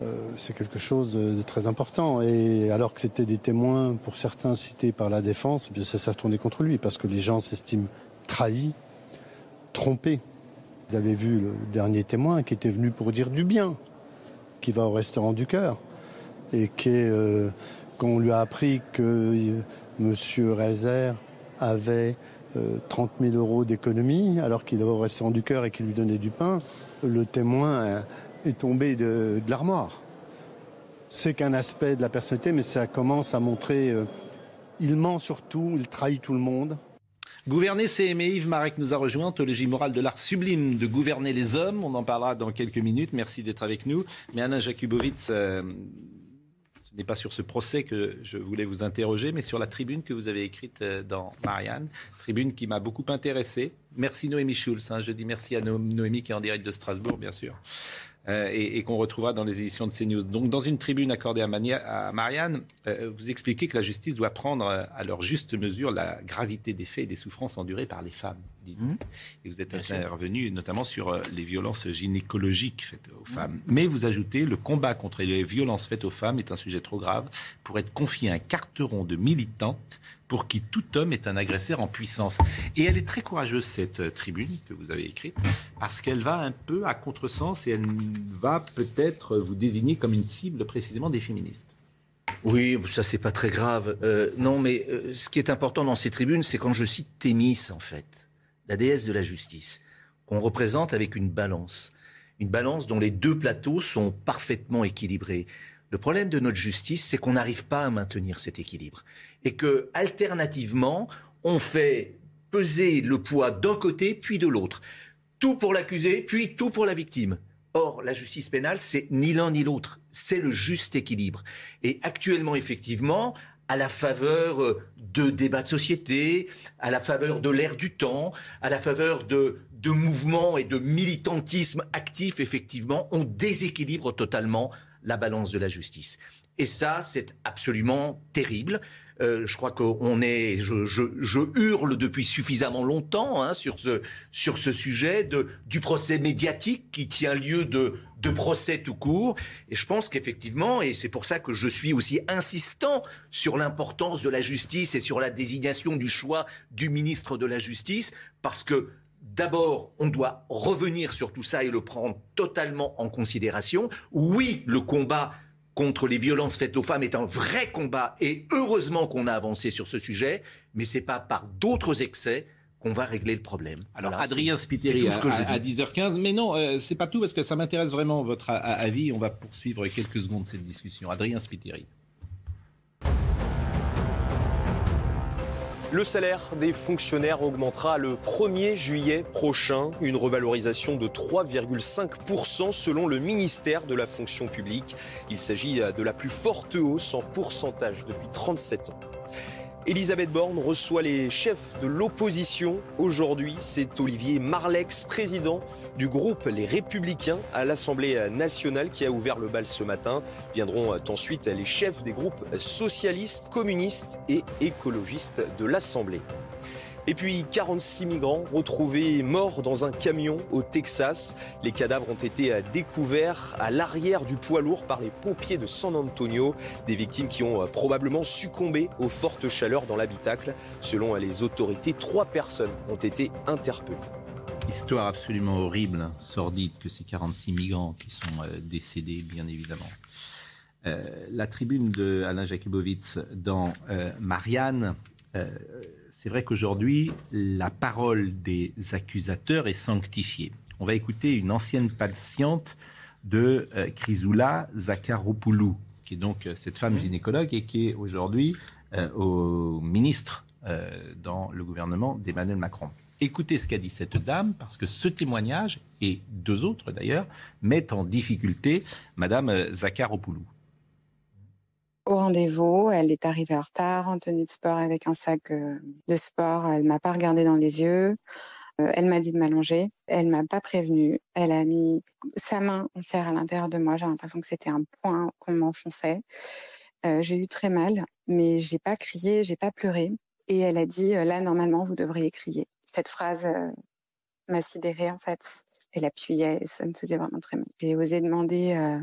Euh, c'est quelque chose de très important. Et alors que c'était des témoins, pour certains cités par la défense, eh ça s'est retourné contre lui parce que les gens s'estiment trahis, trompés. Vous avez vu le dernier témoin qui était venu pour dire du bien, qui va au restaurant du cœur et qui est, euh, quand on lui a appris que euh, Monsieur Reiser avait 30 000 euros d'économie alors qu'il avait au restaurant du cœur et qu'il lui donnait du pain. Le témoin est tombé de, l'armoire. C'est qu'un aspect de la personnalité, mais ça commence à montrer. euh, il ment surtout, il trahit tout le monde. Gouverner, c'est aimer. Yves Marek nous a rejoint. Ontologie morale de l'art sublime de gouverner les hommes. On en parlera dans quelques minutes. Merci d'être avec nous. Mais Alain Jakubowicz, euh, ce n'est pas sur ce procès que je voulais vous interroger, mais sur la tribune que vous avez écrite euh, dans Marianne. Tribune qui m'a beaucoup intéressé. Merci Noémie Schulz. hein. Je dis merci à No- Noémie qui est en direct de Strasbourg, bien sûr. Euh, et, qu'on retrouvera dans les éditions de CNews. Donc, dans une tribune accordée à, Marianne, euh, vous expliquez que la justice doit prendre à leur juste mesure la gravité des faits et des souffrances endurées par les femmes. Dites-vous. Et vous êtes intervenu notamment sur euh, les violences gynécologiques faites aux femmes. Mais vous ajoutez, le combat contre les violences faites aux femmes est un sujet trop grave pour être confié à un carteron de militantes pour qui tout homme est un agresseur en puissance. Et elle est très courageuse, cette euh, tribune que vous avez écrite, parce qu'elle va un peu à contresens et elle va peut-être vous désigner comme une cible précisément des féministes. Oui, ça c'est pas très grave. Euh, non, mais euh, ce qui est important dans ces tribunes, c'est quand je cite Thémis, en fait, la déesse de la justice, qu'on représente avec une balance. Une balance dont les deux plateaux sont parfaitement équilibrés. Le problème de notre justice, c'est qu'on n'arrive pas à maintenir cet équilibre. Et que, alternativement, on fait peser le poids d'un côté puis de l'autre. Tout pour l'accusé, puis tout pour la victime. Or, la justice pénale, c'est ni l'un ni l'autre. C'est le juste équilibre. Et actuellement, effectivement, à la faveur euh, de débats de société, à la faveur de l'ère du temps, à la faveur de, de mouvements et de militantisme actif, effectivement, on déséquilibre totalement la balance de la justice. Et ça, c'est absolument terrible. Euh, je crois qu'on est, je, hurle depuis suffisamment longtemps hein, sur ce sur ce sujet de du procès médiatique qui tient lieu de de procès tout court. Et je pense qu'effectivement, et c'est pour ça que je suis aussi insistant sur l'importance de la justice et sur la désignation du choix du ministre de la Justice, parce que D'abord, on doit revenir sur tout ça et le prendre totalement en considération. Oui, le combat contre les violences faites aux femmes est un vrai combat et heureusement qu'on a avancé sur ce sujet, mais c'est pas par d'autres excès qu'on va régler le problème. Alors Voilà, Adrien Spiteri à, ce que je à- à dis. 10h15, mais non, euh, c'est pas tout parce que ça m'intéresse vraiment votre avis. On va poursuivre quelques secondes cette discussion. Adrien Spiteri. Le salaire des fonctionnaires augmentera le 1er juillet prochain, une revalorisation de 3,5% selon le ministère de la fonction publique. Il s'agit de la plus forte hausse en pourcentage depuis 37 ans. Elisabeth Borne reçoit les chefs de l'opposition. Aujourd'hui, c'est Olivier Marlex, président du groupe Les Républicains à l'Assemblée nationale qui a ouvert le bal ce matin. Viendront ensuite les chefs des groupes socialistes, communistes et écologistes de l'Assemblée. Et puis 46 migrants retrouvés morts dans un camion au Texas. Les cadavres ont été découverts à l'arrière du poids lourd par les pompiers de San Antonio. Des victimes qui ont probablement succombé aux fortes chaleurs dans l'habitacle. Selon les autorités, trois personnes ont été interpellées. Histoire absolument horrible, hein, sordide, que ces 46 migrants qui sont euh, décédés, bien évidemment. Euh, la tribune de Alain Jakubowicz dans euh, Marianne, euh, c'est vrai qu'aujourd'hui, la parole des accusateurs est sanctifiée. On va écouter une ancienne patiente de euh, Chrysoula Zakharopoulou, qui est donc euh, cette femme gynécologue et qui est aujourd'hui euh, au ministre euh, dans le gouvernement d'Emmanuel Macron. Écoutez ce qu'a dit cette dame, parce que ce témoignage, et deux autres d'ailleurs, mettent en difficulté Madame Zakharopoulou. Au rendez-vous. Elle est arrivée en retard, en tenue de sport avec un sac euh, de sport. Elle m'a pas regardé dans les yeux. Euh, elle m'a dit de m'allonger. Elle m'a pas prévenue. Elle a mis sa main entière à l'intérieur de moi. J'ai l'impression que c'était un point qu'on m'enfonçait. Euh, j'ai eu très mal, mais j'ai pas crié, j'ai pas pleuré. Et elle a dit là normalement vous devriez crier. Cette phrase m'a sidérée en fait. Elle appuyait, et ça me faisait vraiment très mal. J'ai osé demander euh,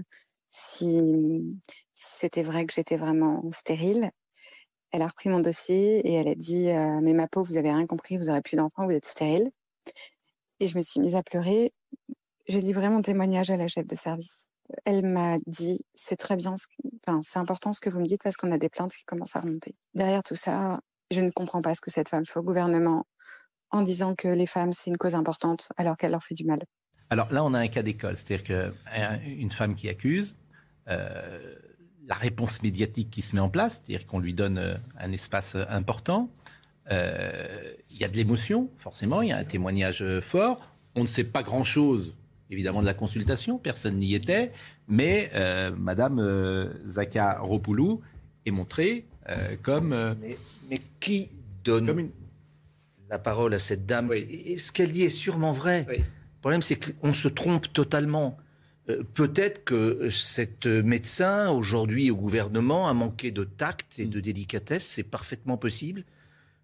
si, c'était vrai que j'étais vraiment stérile. Elle a repris mon dossier et elle a dit euh, Mais ma peau, vous avez rien compris, vous aurez plus d'enfants, vous êtes stérile. Et je me suis mise à pleurer. J'ai livré mon témoignage à la chef de service. Elle m'a dit C'est très bien, enfin, c'est important ce que vous me dites parce qu'on a des plaintes qui commencent à remonter. Derrière tout ça, Je ne comprends pas ce que cette femme fait au gouvernement en disant que les femmes, c'est une cause importante alors qu'elle leur fait du mal. Alors là, on a un cas d'école, c'est-à-dire qu'une femme qui accuse, euh, la réponse médiatique qui se met en place, c'est-à-dire qu'on lui donne euh, un espace important, euh, il y a de l'émotion, forcément, il y a un témoignage fort, on ne sait pas grand-chose, évidemment, de la consultation, personne n'y était, mais Madame Zaka Ropoulou est montrée comme... Mais, qui donne la parole à cette dame Et ce qu'elle dit est sûrement vrai. Le problème, c'est qu'on se trompe totalement. Euh, peut-être que cette médecin, aujourd'hui au gouvernement, a manqué de tact et de délicatesse, c'est parfaitement possible.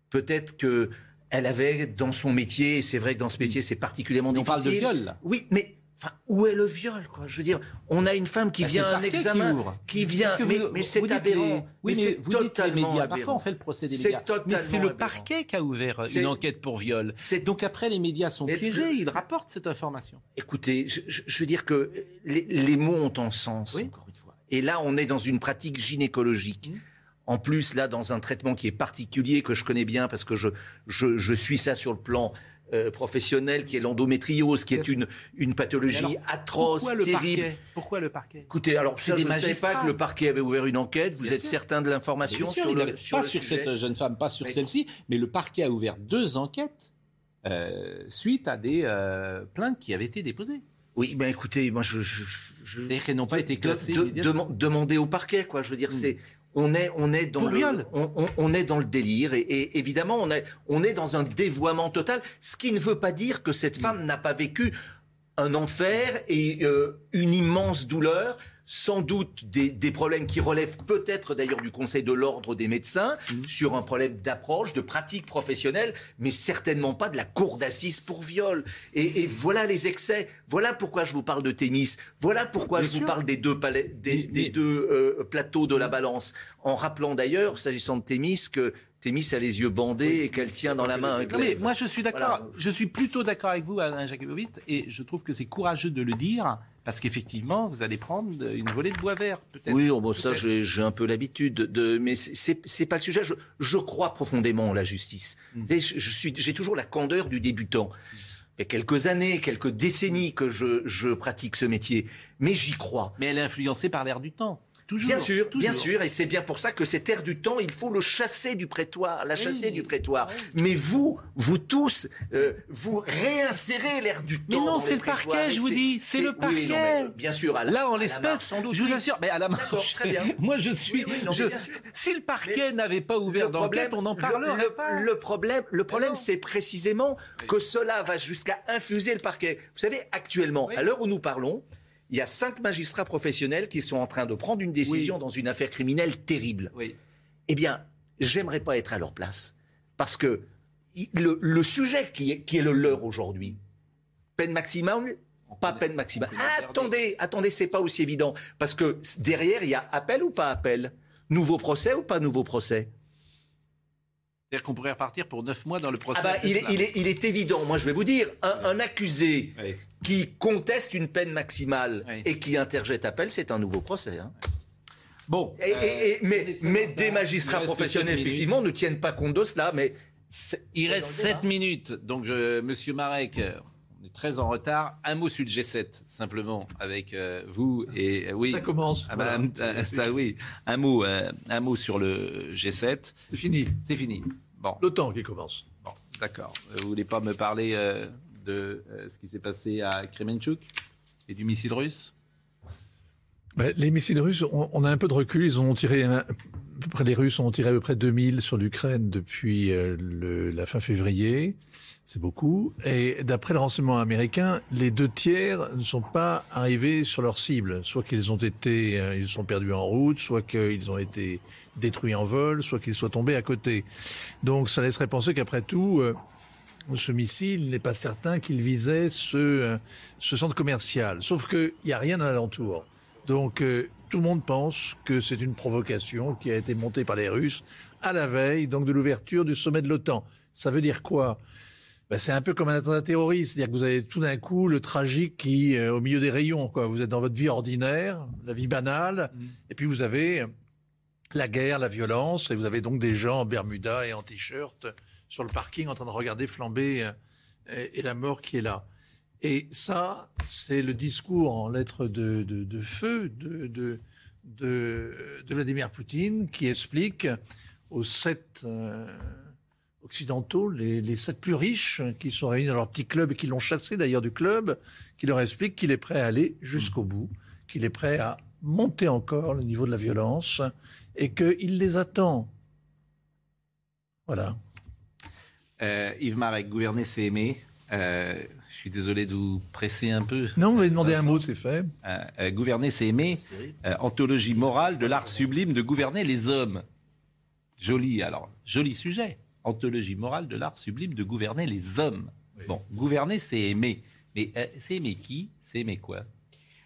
Peut-être qu'elle avait dans son métier, et c'est vrai que dans ce métier c'est particulièrement difficile. On parle de viol là. Oui, mais Enfin, où est le viol quoi? Je veux dire, on a une femme qui bah, vient à un examen, qui, vient, mais, mais c'est aberrant. Oui, mais, vous dites les médias. Parfois, on fait le procès des médias. Mais c'est le parquet qui a ouvert une enquête pour viol. Donc après, les médias sont piégés. Ils rapportent cette information. Écoutez, je, veux dire que les, mots ont un sens. Encore une fois. Et là, on est dans une pratique gynécologique. Mmh. En plus, là, dans un traitement qui est particulier, que je connais bien parce que je, je, je suis ça sur le plan euh, professionnel qui est l'endométriose, qui est une, une pathologie atroce, pourquoi le terrible. Parquet pourquoi le parquet Écoutez, alors ça, je ne savais pas que le parquet avait ouvert une enquête. Vous êtes certain de l'information sur le sur Pas sur cette jeune femme, pas sur celle-ci, mais le parquet a ouvert deux enquêtes euh, suite à des euh, plaintes qui avaient été déposées. Oui, ben écoutez, moi je, je, je qu'elles n'ont pas été classées. demander au parquet, quoi. Je veux dire, hmm. c'est on est, on est dans le, on, est dans le délire et, évidemment on est, on est dans un dévoiement total. Ce qui ne veut pas dire que cette femme n'a pas vécu un enfer et euh, une immense douleur sans doute des, problèmes qui relèvent peut-être d'ailleurs du Conseil de l'ordre des médecins mmh. sur un problème d'approche, de pratique professionnelle, mais certainement pas de la cour d'assises pour viol. Et, voilà les excès. Voilà pourquoi je vous parle de Thémis. Voilà pourquoi je vous parle des deux, des, deux euh, plateaux de la balance. En rappelant d'ailleurs, s'agissant de Thémis, que Thémis a les yeux bandés et qu'elle tient dans la main un glaive. moi, je suis d'accord. Je suis plutôt d'accord avec vous, Alain Jacobovitch, et je trouve que c'est courageux de le dire parce qu'effectivement, vous allez prendre une volée de bois vert, peut-être. Oui, oh, bon, ça, j'ai un peu l'habitude de, mais c'est pas le sujet. Je, crois profondément en la justice. Mm. Je suis, j'ai toujours la candeur du débutant. Il y a quelques années, quelques décennies que je, je pratique ce métier, mais j'y crois. Mais elle est influencée par l'air du temps bien sûr, bien sûr, et c'est bien pour ça que cet air du temps, il faut le chasser du prétoire, la chasser du prétoire. Mais vous, vous tous, euh, vous réinsérez l'air du temps. Mais non, c'est le parquet, je vous dis, c'est le parquet. bien sûr, là en l'espèce, je vous assure, mais à la marche. Très bien. Moi, je suis. si le parquet n'avait pas ouvert d'enquête, on n'en parlerait le, pas. Le problème, le problème, c'est précisément que cela va jusqu'à infuser le parquet. Vous savez, actuellement, à l'heure où nous parlons il y a cinq magistrats professionnels qui sont en train de prendre une décision dans une affaire criminelle terrible. Eh bien, j'aimerais pas être à leur place. Parce que le, sujet qui est, qui est le leur aujourd'hui, peine maximale, pas peine maximale. attendez, attendez, c'est pas aussi évident. Parce que derrière, il y a appel ou pas appel? Nouveau procès ou pas nouveau procès? C'est-à-dire qu'on pourrait repartir pour neuf mois dans le procès. Ah bah, il, est, évident, moi je vais vous dire, un, accusé qui conteste une peine maximale et qui interjette appel, c'est un nouveau procès. Hein. Bon. Et, mais, mais des magistrats professionnels, effectivement, ne tiennent pas compte de cela. Mais il reste sept minutes. Donc, je, Monsieur Marek, est très en retard. Un mot sur le G7, simplement, avec euh, vous. Et euh, oui. Ça commence. Ah bah, euh, ça, oui. Un mot, un mot sur le G7. C'est fini. C'est fini. Bon. L'OTAN qui commence. Bon, d'accord. Vous voulez pas me parler de ce qui s'est passé à Kremenchuk et du missile russe? Ben, Les missiles russes, on, a un peu de recul. Ils ont tiré, à peu près, les Russes ont tiré à peu près 2000 sur l'Ukraine depuis le, la fin février. C'est beaucoup. Et d'après le renseignement américain, les deux tiers ne sont pas arrivés sur leur cible. Soit qu'ils ont été, euh, ils sont perdus en route, soit qu'ils ont été détruits en vol, soit qu'ils soient tombés à côté. Donc ça laisserait penser qu'après tout, ce missile n'est pas certain qu'il visait ce, euh, ce centre commercial. Sauf qu'il n'y a rien à l'alentour. Donc euh, tout le monde pense que c'est une provocation qui a été montée par les Russes à la veille donc de l'ouverture du sommet de l'OTAN. Ça veut dire quoi? Ben, c'est un peu comme un attentat terroriste, c'est-à-dire que vous avez tout d'un coup le tragique qui euh, au milieu des rayons. Quoi. Vous êtes dans votre vie ordinaire, la vie banale, mmh. et puis vous avez la guerre, la violence, et vous avez donc des gens en Bermuda et en t-shirt sur le parking en train de regarder flamber euh, et, la mort qui est là. Et ça, c'est le discours en lettres de, de, feu de, de, de, Vladimir Poutine qui explique aux sept euh, occidentaux, les, les, sept plus riches qui sont réunis dans leur petit club et qui l'ont chassé d'ailleurs du club, qui leur explique qu'il est prêt à aller jusqu'au bout, qu'il est prêt à monter encore le niveau de la violence et qu'il les attend. Voilà. Euh, Yves Marek, gouverner, c'est aimer. Euh, je suis désolé de vous presser un peu. Non, vous m'avez demandé un mot, c'est fait. Euh, gouverner, c'est aimer. anthologie morale de l'art sublime de gouverner les hommes. Joli, alors, joli sujet. Anthologie morale de l'art sublime de gouverner les hommes. Bon, gouverner, c'est aimer. Mais c'est aimer qui? C'est aimer quoi?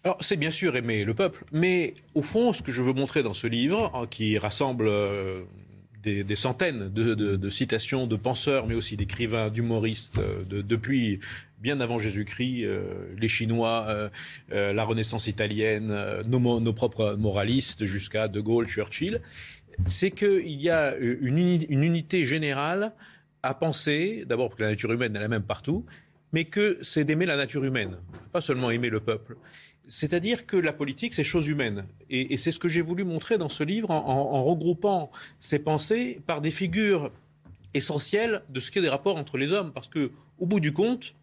Alors, c'est bien sûr aimer le peuple, mais au fond, ce que je veux montrer dans ce livre, hein, qui rassemble euh, des, centaines de, citations de penseurs, mais aussi d'écrivains, d'humoristes, euh, depuis bien avant Jésus-Christ, euh, les Chinois, la Renaissance italienne, nos, nos propres moralistes, jusqu'à De Gaulle, Churchill, c'est qu'il y a une, une unité générale à penser, d'abord que la nature humaine est la même partout, mais que c'est d'aimer la nature humaine, pas seulement aimer le peuple. C'est-à-dire que la politique, c'est chose humaine. Et, c'est ce que j'ai voulu montrer dans ce livre en, regroupant ces pensées par des figures essentielles de ce qu'est des rapports entre les hommes. Parce que, au bout du compte,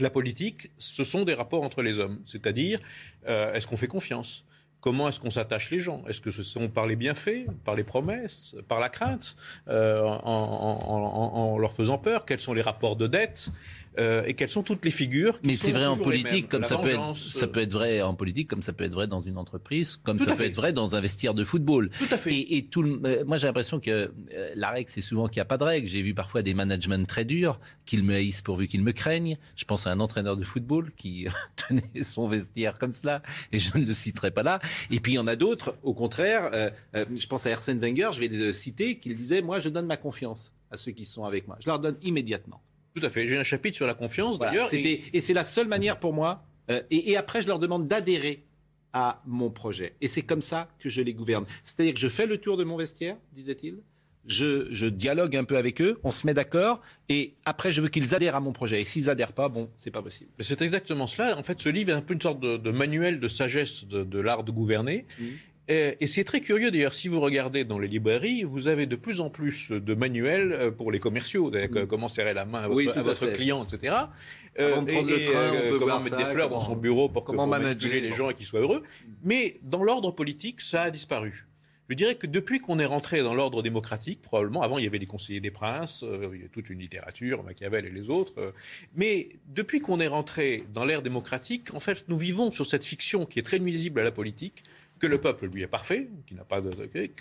la politique, ce sont des rapports entre les hommes. C'est-à-dire, euh, est-ce qu'on fait confiance? Comment est-ce qu'on s'attache les gens? Est-ce que ce sont par les bienfaits, par les promesses, par la crainte, euh, en, leur faisant peur? Quels sont les rapports de dette? Euh, et quelles sont toutes les figures. Mais c'est vrai en politique, comme ça peut, être, ça peut être vrai en politique, comme ça peut être vrai dans une entreprise, comme ça peut être vrai dans un vestiaire de football. Tout à fait. Et, tout, euh, moi j'ai l'impression que euh, la règle, c'est souvent qu'il n'y a pas de règle. J'ai vu parfois des managements très durs, qu'ils me haïssent pourvu qu'ils me craignent. Je pense à un entraîneur de football qui tenait son vestiaire comme cela, et je ne le citerai pas là. Et puis il y en a d'autres, au contraire, je pense à Arsène Wenger, je vais le citer, qu'il disait, moi je donne ma confiance à ceux qui sont avec moi. Je leur donne immédiatement. Tout à fait. J'ai un chapitre sur la confiance d'ailleurs. Et, c'est la seule manière pour moi. Euh, et, après, je leur demande d'adhérer à mon projet. Et c'est comme ça que je les gouverne. C'est-à-dire que je fais le tour de mon vestiaire, disait-il. Je, dialogue un peu avec eux, on se met d'accord, et après je veux qu'ils adhèrent à mon projet. Et s'ils adhèrent pas, bon, c'est pas possible. C'est exactement cela. En fait, ce livre est un peu une sorte de, manuel de sagesse de, l'art de gouverner. Mmh. Et c'est très curieux d'ailleurs, si vous regardez dans les librairies, vous avez de plus en plus de manuels euh, pour les commerciaux, mm. comment serrer la main à votre, client, etc. Euh, et, euh, comment mettre des fleurs dans son bureau pour, comment manipuler les gens et qu'ils soient heureux. Mais dans l'ordre politique, ça a disparu. Je dirais que depuis qu'on est rentré dans l'ordre démocratique, probablement, avant il y avait les conseillers des princes, il y a toute une littérature, Machiavel et les autres, mais depuis qu'on est rentré dans l'ère démocratique, en fait, nous vivons sur cette fiction qui est très nuisible à la politique, que le peuple, lui, est parfait, n'a pas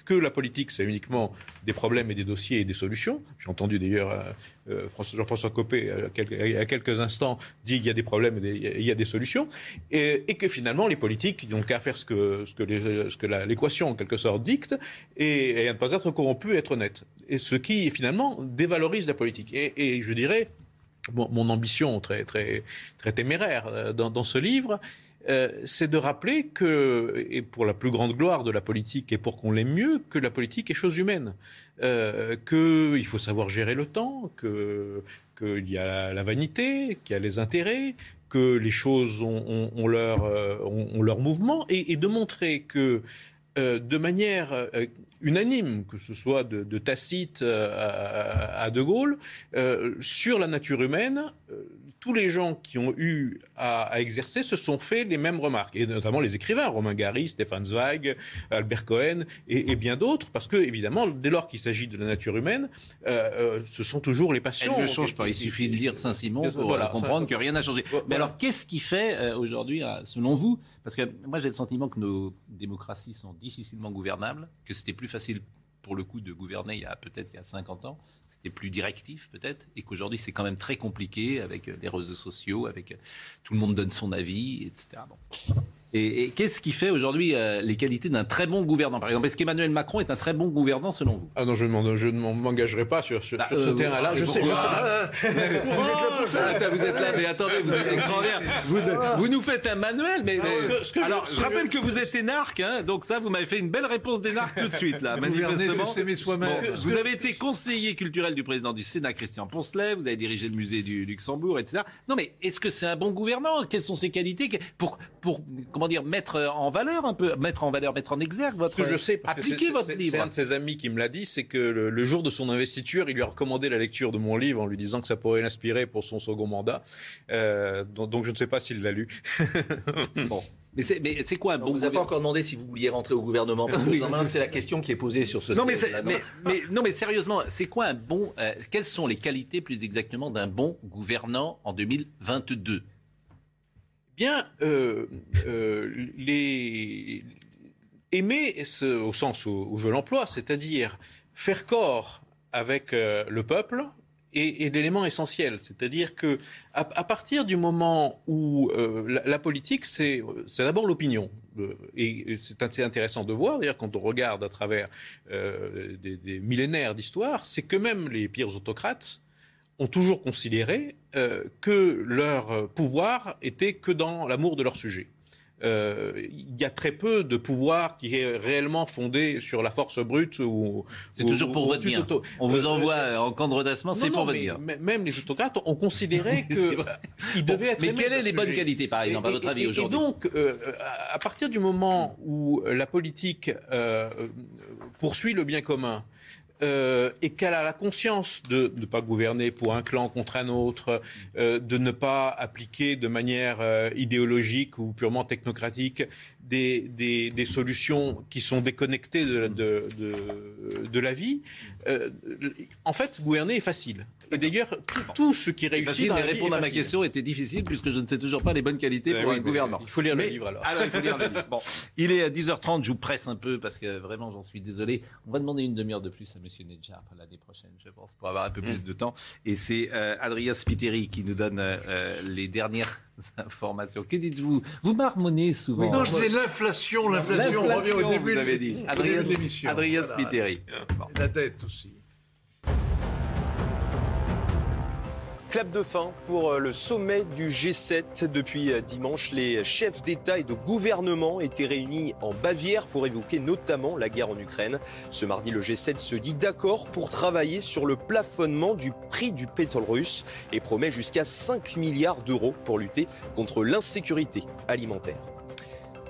que la politique, c'est uniquement des problèmes et des dossiers et des solutions. J'ai entendu d'ailleurs euh, euh, Jean-François Copé, euh, il y a quelques instants, dit qu'il y a des problèmes et il y a des solutions, et, que finalement, les politiques n'ont qu'à faire ce que, l'équation, en quelque sorte, dicte, et, à ne pas être corrompu et être honnête. Et ce qui, finalement, dévalorise la politique. Et, je dirais, mon, ambition très, très, très téméraire dans, dans ce livre, euh, c'est de rappeler que, et pour la plus grande gloire de la politique et pour qu'on l'aime mieux, que la politique est chose humaine, euh, qu'il faut savoir gérer le temps, qu'il y a la, vanité, qu'il y a les intérêts, que les choses ont, leur, euh, leur, mouvement, et, de montrer que de manière unanime, que ce soit de, Tacite à, De Gaulle, sur la nature humaine, tous les gens qui ont eu à, exercer se sont fait les mêmes remarques, et notamment les écrivains, Romain Gary, Stéphane Zweig, Albert Cohen et, bien d'autres, parce que évidemment, dès lors qu'il s'agit de la nature humaine, euh, euh, ce sont toujours les passions. Elle ne change pas. Il suffit de lire Saint-Simon pour euh, comprendre que rien n'a changé. Mais alors, qu'est-ce qui fait aujourd'hui, selon vous Parce que moi, j'ai le sentiment que nos démocraties sont difficilement gouvernables, que c'était plus facile pour le coup de gouverner il y a peut-être il y a 50 ans, c'était plus directif peut-être, et qu'aujourd'hui c'est quand même très compliqué avec euh, les réseaux sociaux, avec euh, tout le monde donne son avis, etc. Et, qu'est-ce qui fait aujourd'hui euh, les qualités d'un très bon gouvernant? Par exemple, est-ce qu'Emmanuel Macron est un très bon gouvernant selon vous? Ah non, je, ne m'engagerai pas sur, sur, bah, ce euh, terrain-là. Je sais, je sais. Ah, vous êtes là, mais attendez, vous êtes extraordinaire. Vous, vous nous faites un manuel, mais, ah, alors je, rappelle que vous êtes énarque, hein, donc ça, vous m'avez fait une belle réponse d'énarque tout de suite là. manifestement. vous avez été conseiller culturel du président du Sénat, Christian Poncelet. Vous avez dirigé le musée du Luxembourg, etc. Non, mais est-ce que c'est un bon gouvernant? Quelles sont ses qualités? Pour pour comment dire, mettre en valeur un peu, mettre en valeur, mettre en exergue votre. Ce que je sais, parce appliquer votre livre. C'est un de ses amis qui me l'a dit, c'est que le, jour de son investiture, il lui a recommandé la lecture de mon livre en lui disant que ça pourrait l'inspirer pour son second mandat. Euh, donc, je ne sais pas s'il l'a lu. bon. Mais c'est quoi un bon Vous n'avez pas encore demandé si vous vouliez rentrer au gouvernement. Parce que c'est la question qui est posée sur ce non, mais, mais, non, mais sérieusement, c'est quoi un bon. Euh, quelles sont les qualités plus exactement d'un bon gouvernant en 2022 bien, euh, euh, les, aimer au sens où, je l'emploie, c'est-à-dire faire corps avec euh, le peuple, est, l'élément essentiel. C'est-à-dire que à, partir du moment où la, politique, c'est d'abord l'opinion. et c'est intéressant de voir, d'ailleurs, quand on regarde à travers des millénaires d'histoire, c'est que même les pires autocrates ont toujours considéré euh, que leur pouvoir était que dans l'amour de leur sujet. Euh, il y a très peu de pouvoir qui est réellement fondé sur la force brute ou c'est toujours pour votre bien. On vous euh, envoie en camp de redressement, c'est pour votre bien. Même les autocrates ont considéré qu'il devait être. Mais quelles sont les bonnes qualités, par exemple, à votre avis aujourd'hui Et donc, à partir du moment où la politique poursuit le bien commun, euh, et qu'elle a la conscience de ne pas gouverner pour un clan contre un autre, euh, de ne pas appliquer de manière euh, idéologique ou purement technocratique des, des, solutions qui sont déconnectées de, de, de, la vie, en fait, gouverner est facile. Et d'ailleurs, tout, ce qui réussit. Facile, répondre à ma question était difficile puisque je ne sais toujours pas les bonnes qualités pour un gouvernant. Il faut lire le livre alors. alors. il faut lire le livre. Bon, il est à 10h30, je vous presse un peu parce que vraiment j'en suis désolé. On va demander une demi-heure de plus à Monsieur Nedjar l'année prochaine, je pense, pour avoir un peu plus mm. de temps. Et c'est euh, Adrien Spiteri qui nous donne euh, les dernières informations. Que dites-vous? Vous marmonnez souvent. non, c'est l'inflation, l'inflation. On revient au début. Vous avez dit. Adrien, Adrien Spiteri. La dette aussi. Clap de fin pour euh, le sommet du G7. Depuis euh, dimanche, les chefs d'État et de gouvernement étaient réunis en Bavière pour évoquer notamment la guerre en Ukraine. Ce mardi, le G7 se dit d'accord pour travailler sur le plafonnement du prix du pétrole russe et promet jusqu'à 5 milliards d'euros pour lutter contre l'insécurité alimentaire.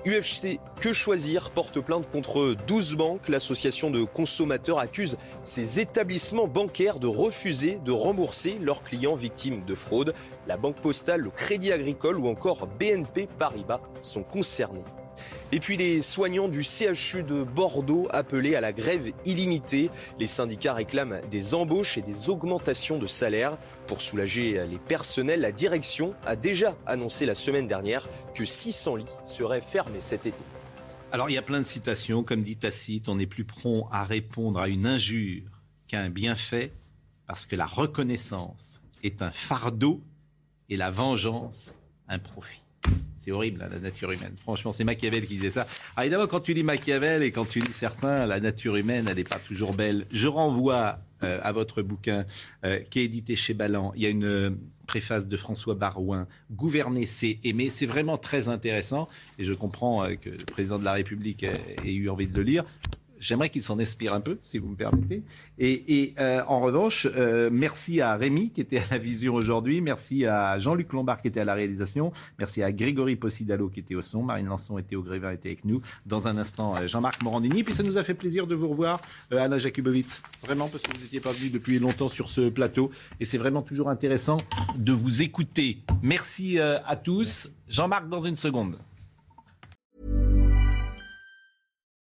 UFC Que Choisir porte plainte contre 12 banques. L'association de consommateurs accuse ces établissements bancaires de refuser de rembourser leurs clients victimes de fraude. La Banque Postale, le Crédit Agricole ou encore BNP Paribas sont concernés. Et puis les soignants du CHU de Bordeaux appelés à la grève illimitée. Les syndicats réclament des embauches et des augmentations de salaire. Pour soulager les personnels, la direction a déjà annoncé la semaine dernière que 600 lits seraient fermés cet été. Alors il y a plein de citations, comme dit Tacite, on est plus prompt à répondre à une injure qu'à un bienfait, parce que la reconnaissance est un fardeau et la vengeance un profit. Horrible, hein, la nature humaine. Franchement, c'est Machiavel qui disait ça. Alors évidemment, quand tu lis Machiavel et quand tu lis certains, la nature humaine, elle n'est pas toujours belle. Je renvoie euh, à votre bouquin euh, qui est édité chez Ballant. Il y a une euh, préface de François Barouin, Gouverner, c'est aimer. C'est vraiment très intéressant et je comprends que le président de la République ait eu envie de le lire. J'aimerais qu'il s'en inspire un peu, si vous me permettez. Et, euh, en revanche, euh, merci à Rémi qui était à la vision aujourd'hui, merci à Jean-Luc Lombard qui était à la réalisation, merci à Grégory Possidalo qui était au son, Marine Lançon était au Grévin, était avec nous. Dans un instant, euh, Jean-Marc Morandini. Puis ça nous a fait plaisir de vous revoir, Anna Jakubowicz. Vraiment, parce que vous n'étiez pas venu depuis longtemps sur ce plateau. Et c'est vraiment toujours intéressant de vous écouter. Merci à tous. Jean-Marc, dans une seconde.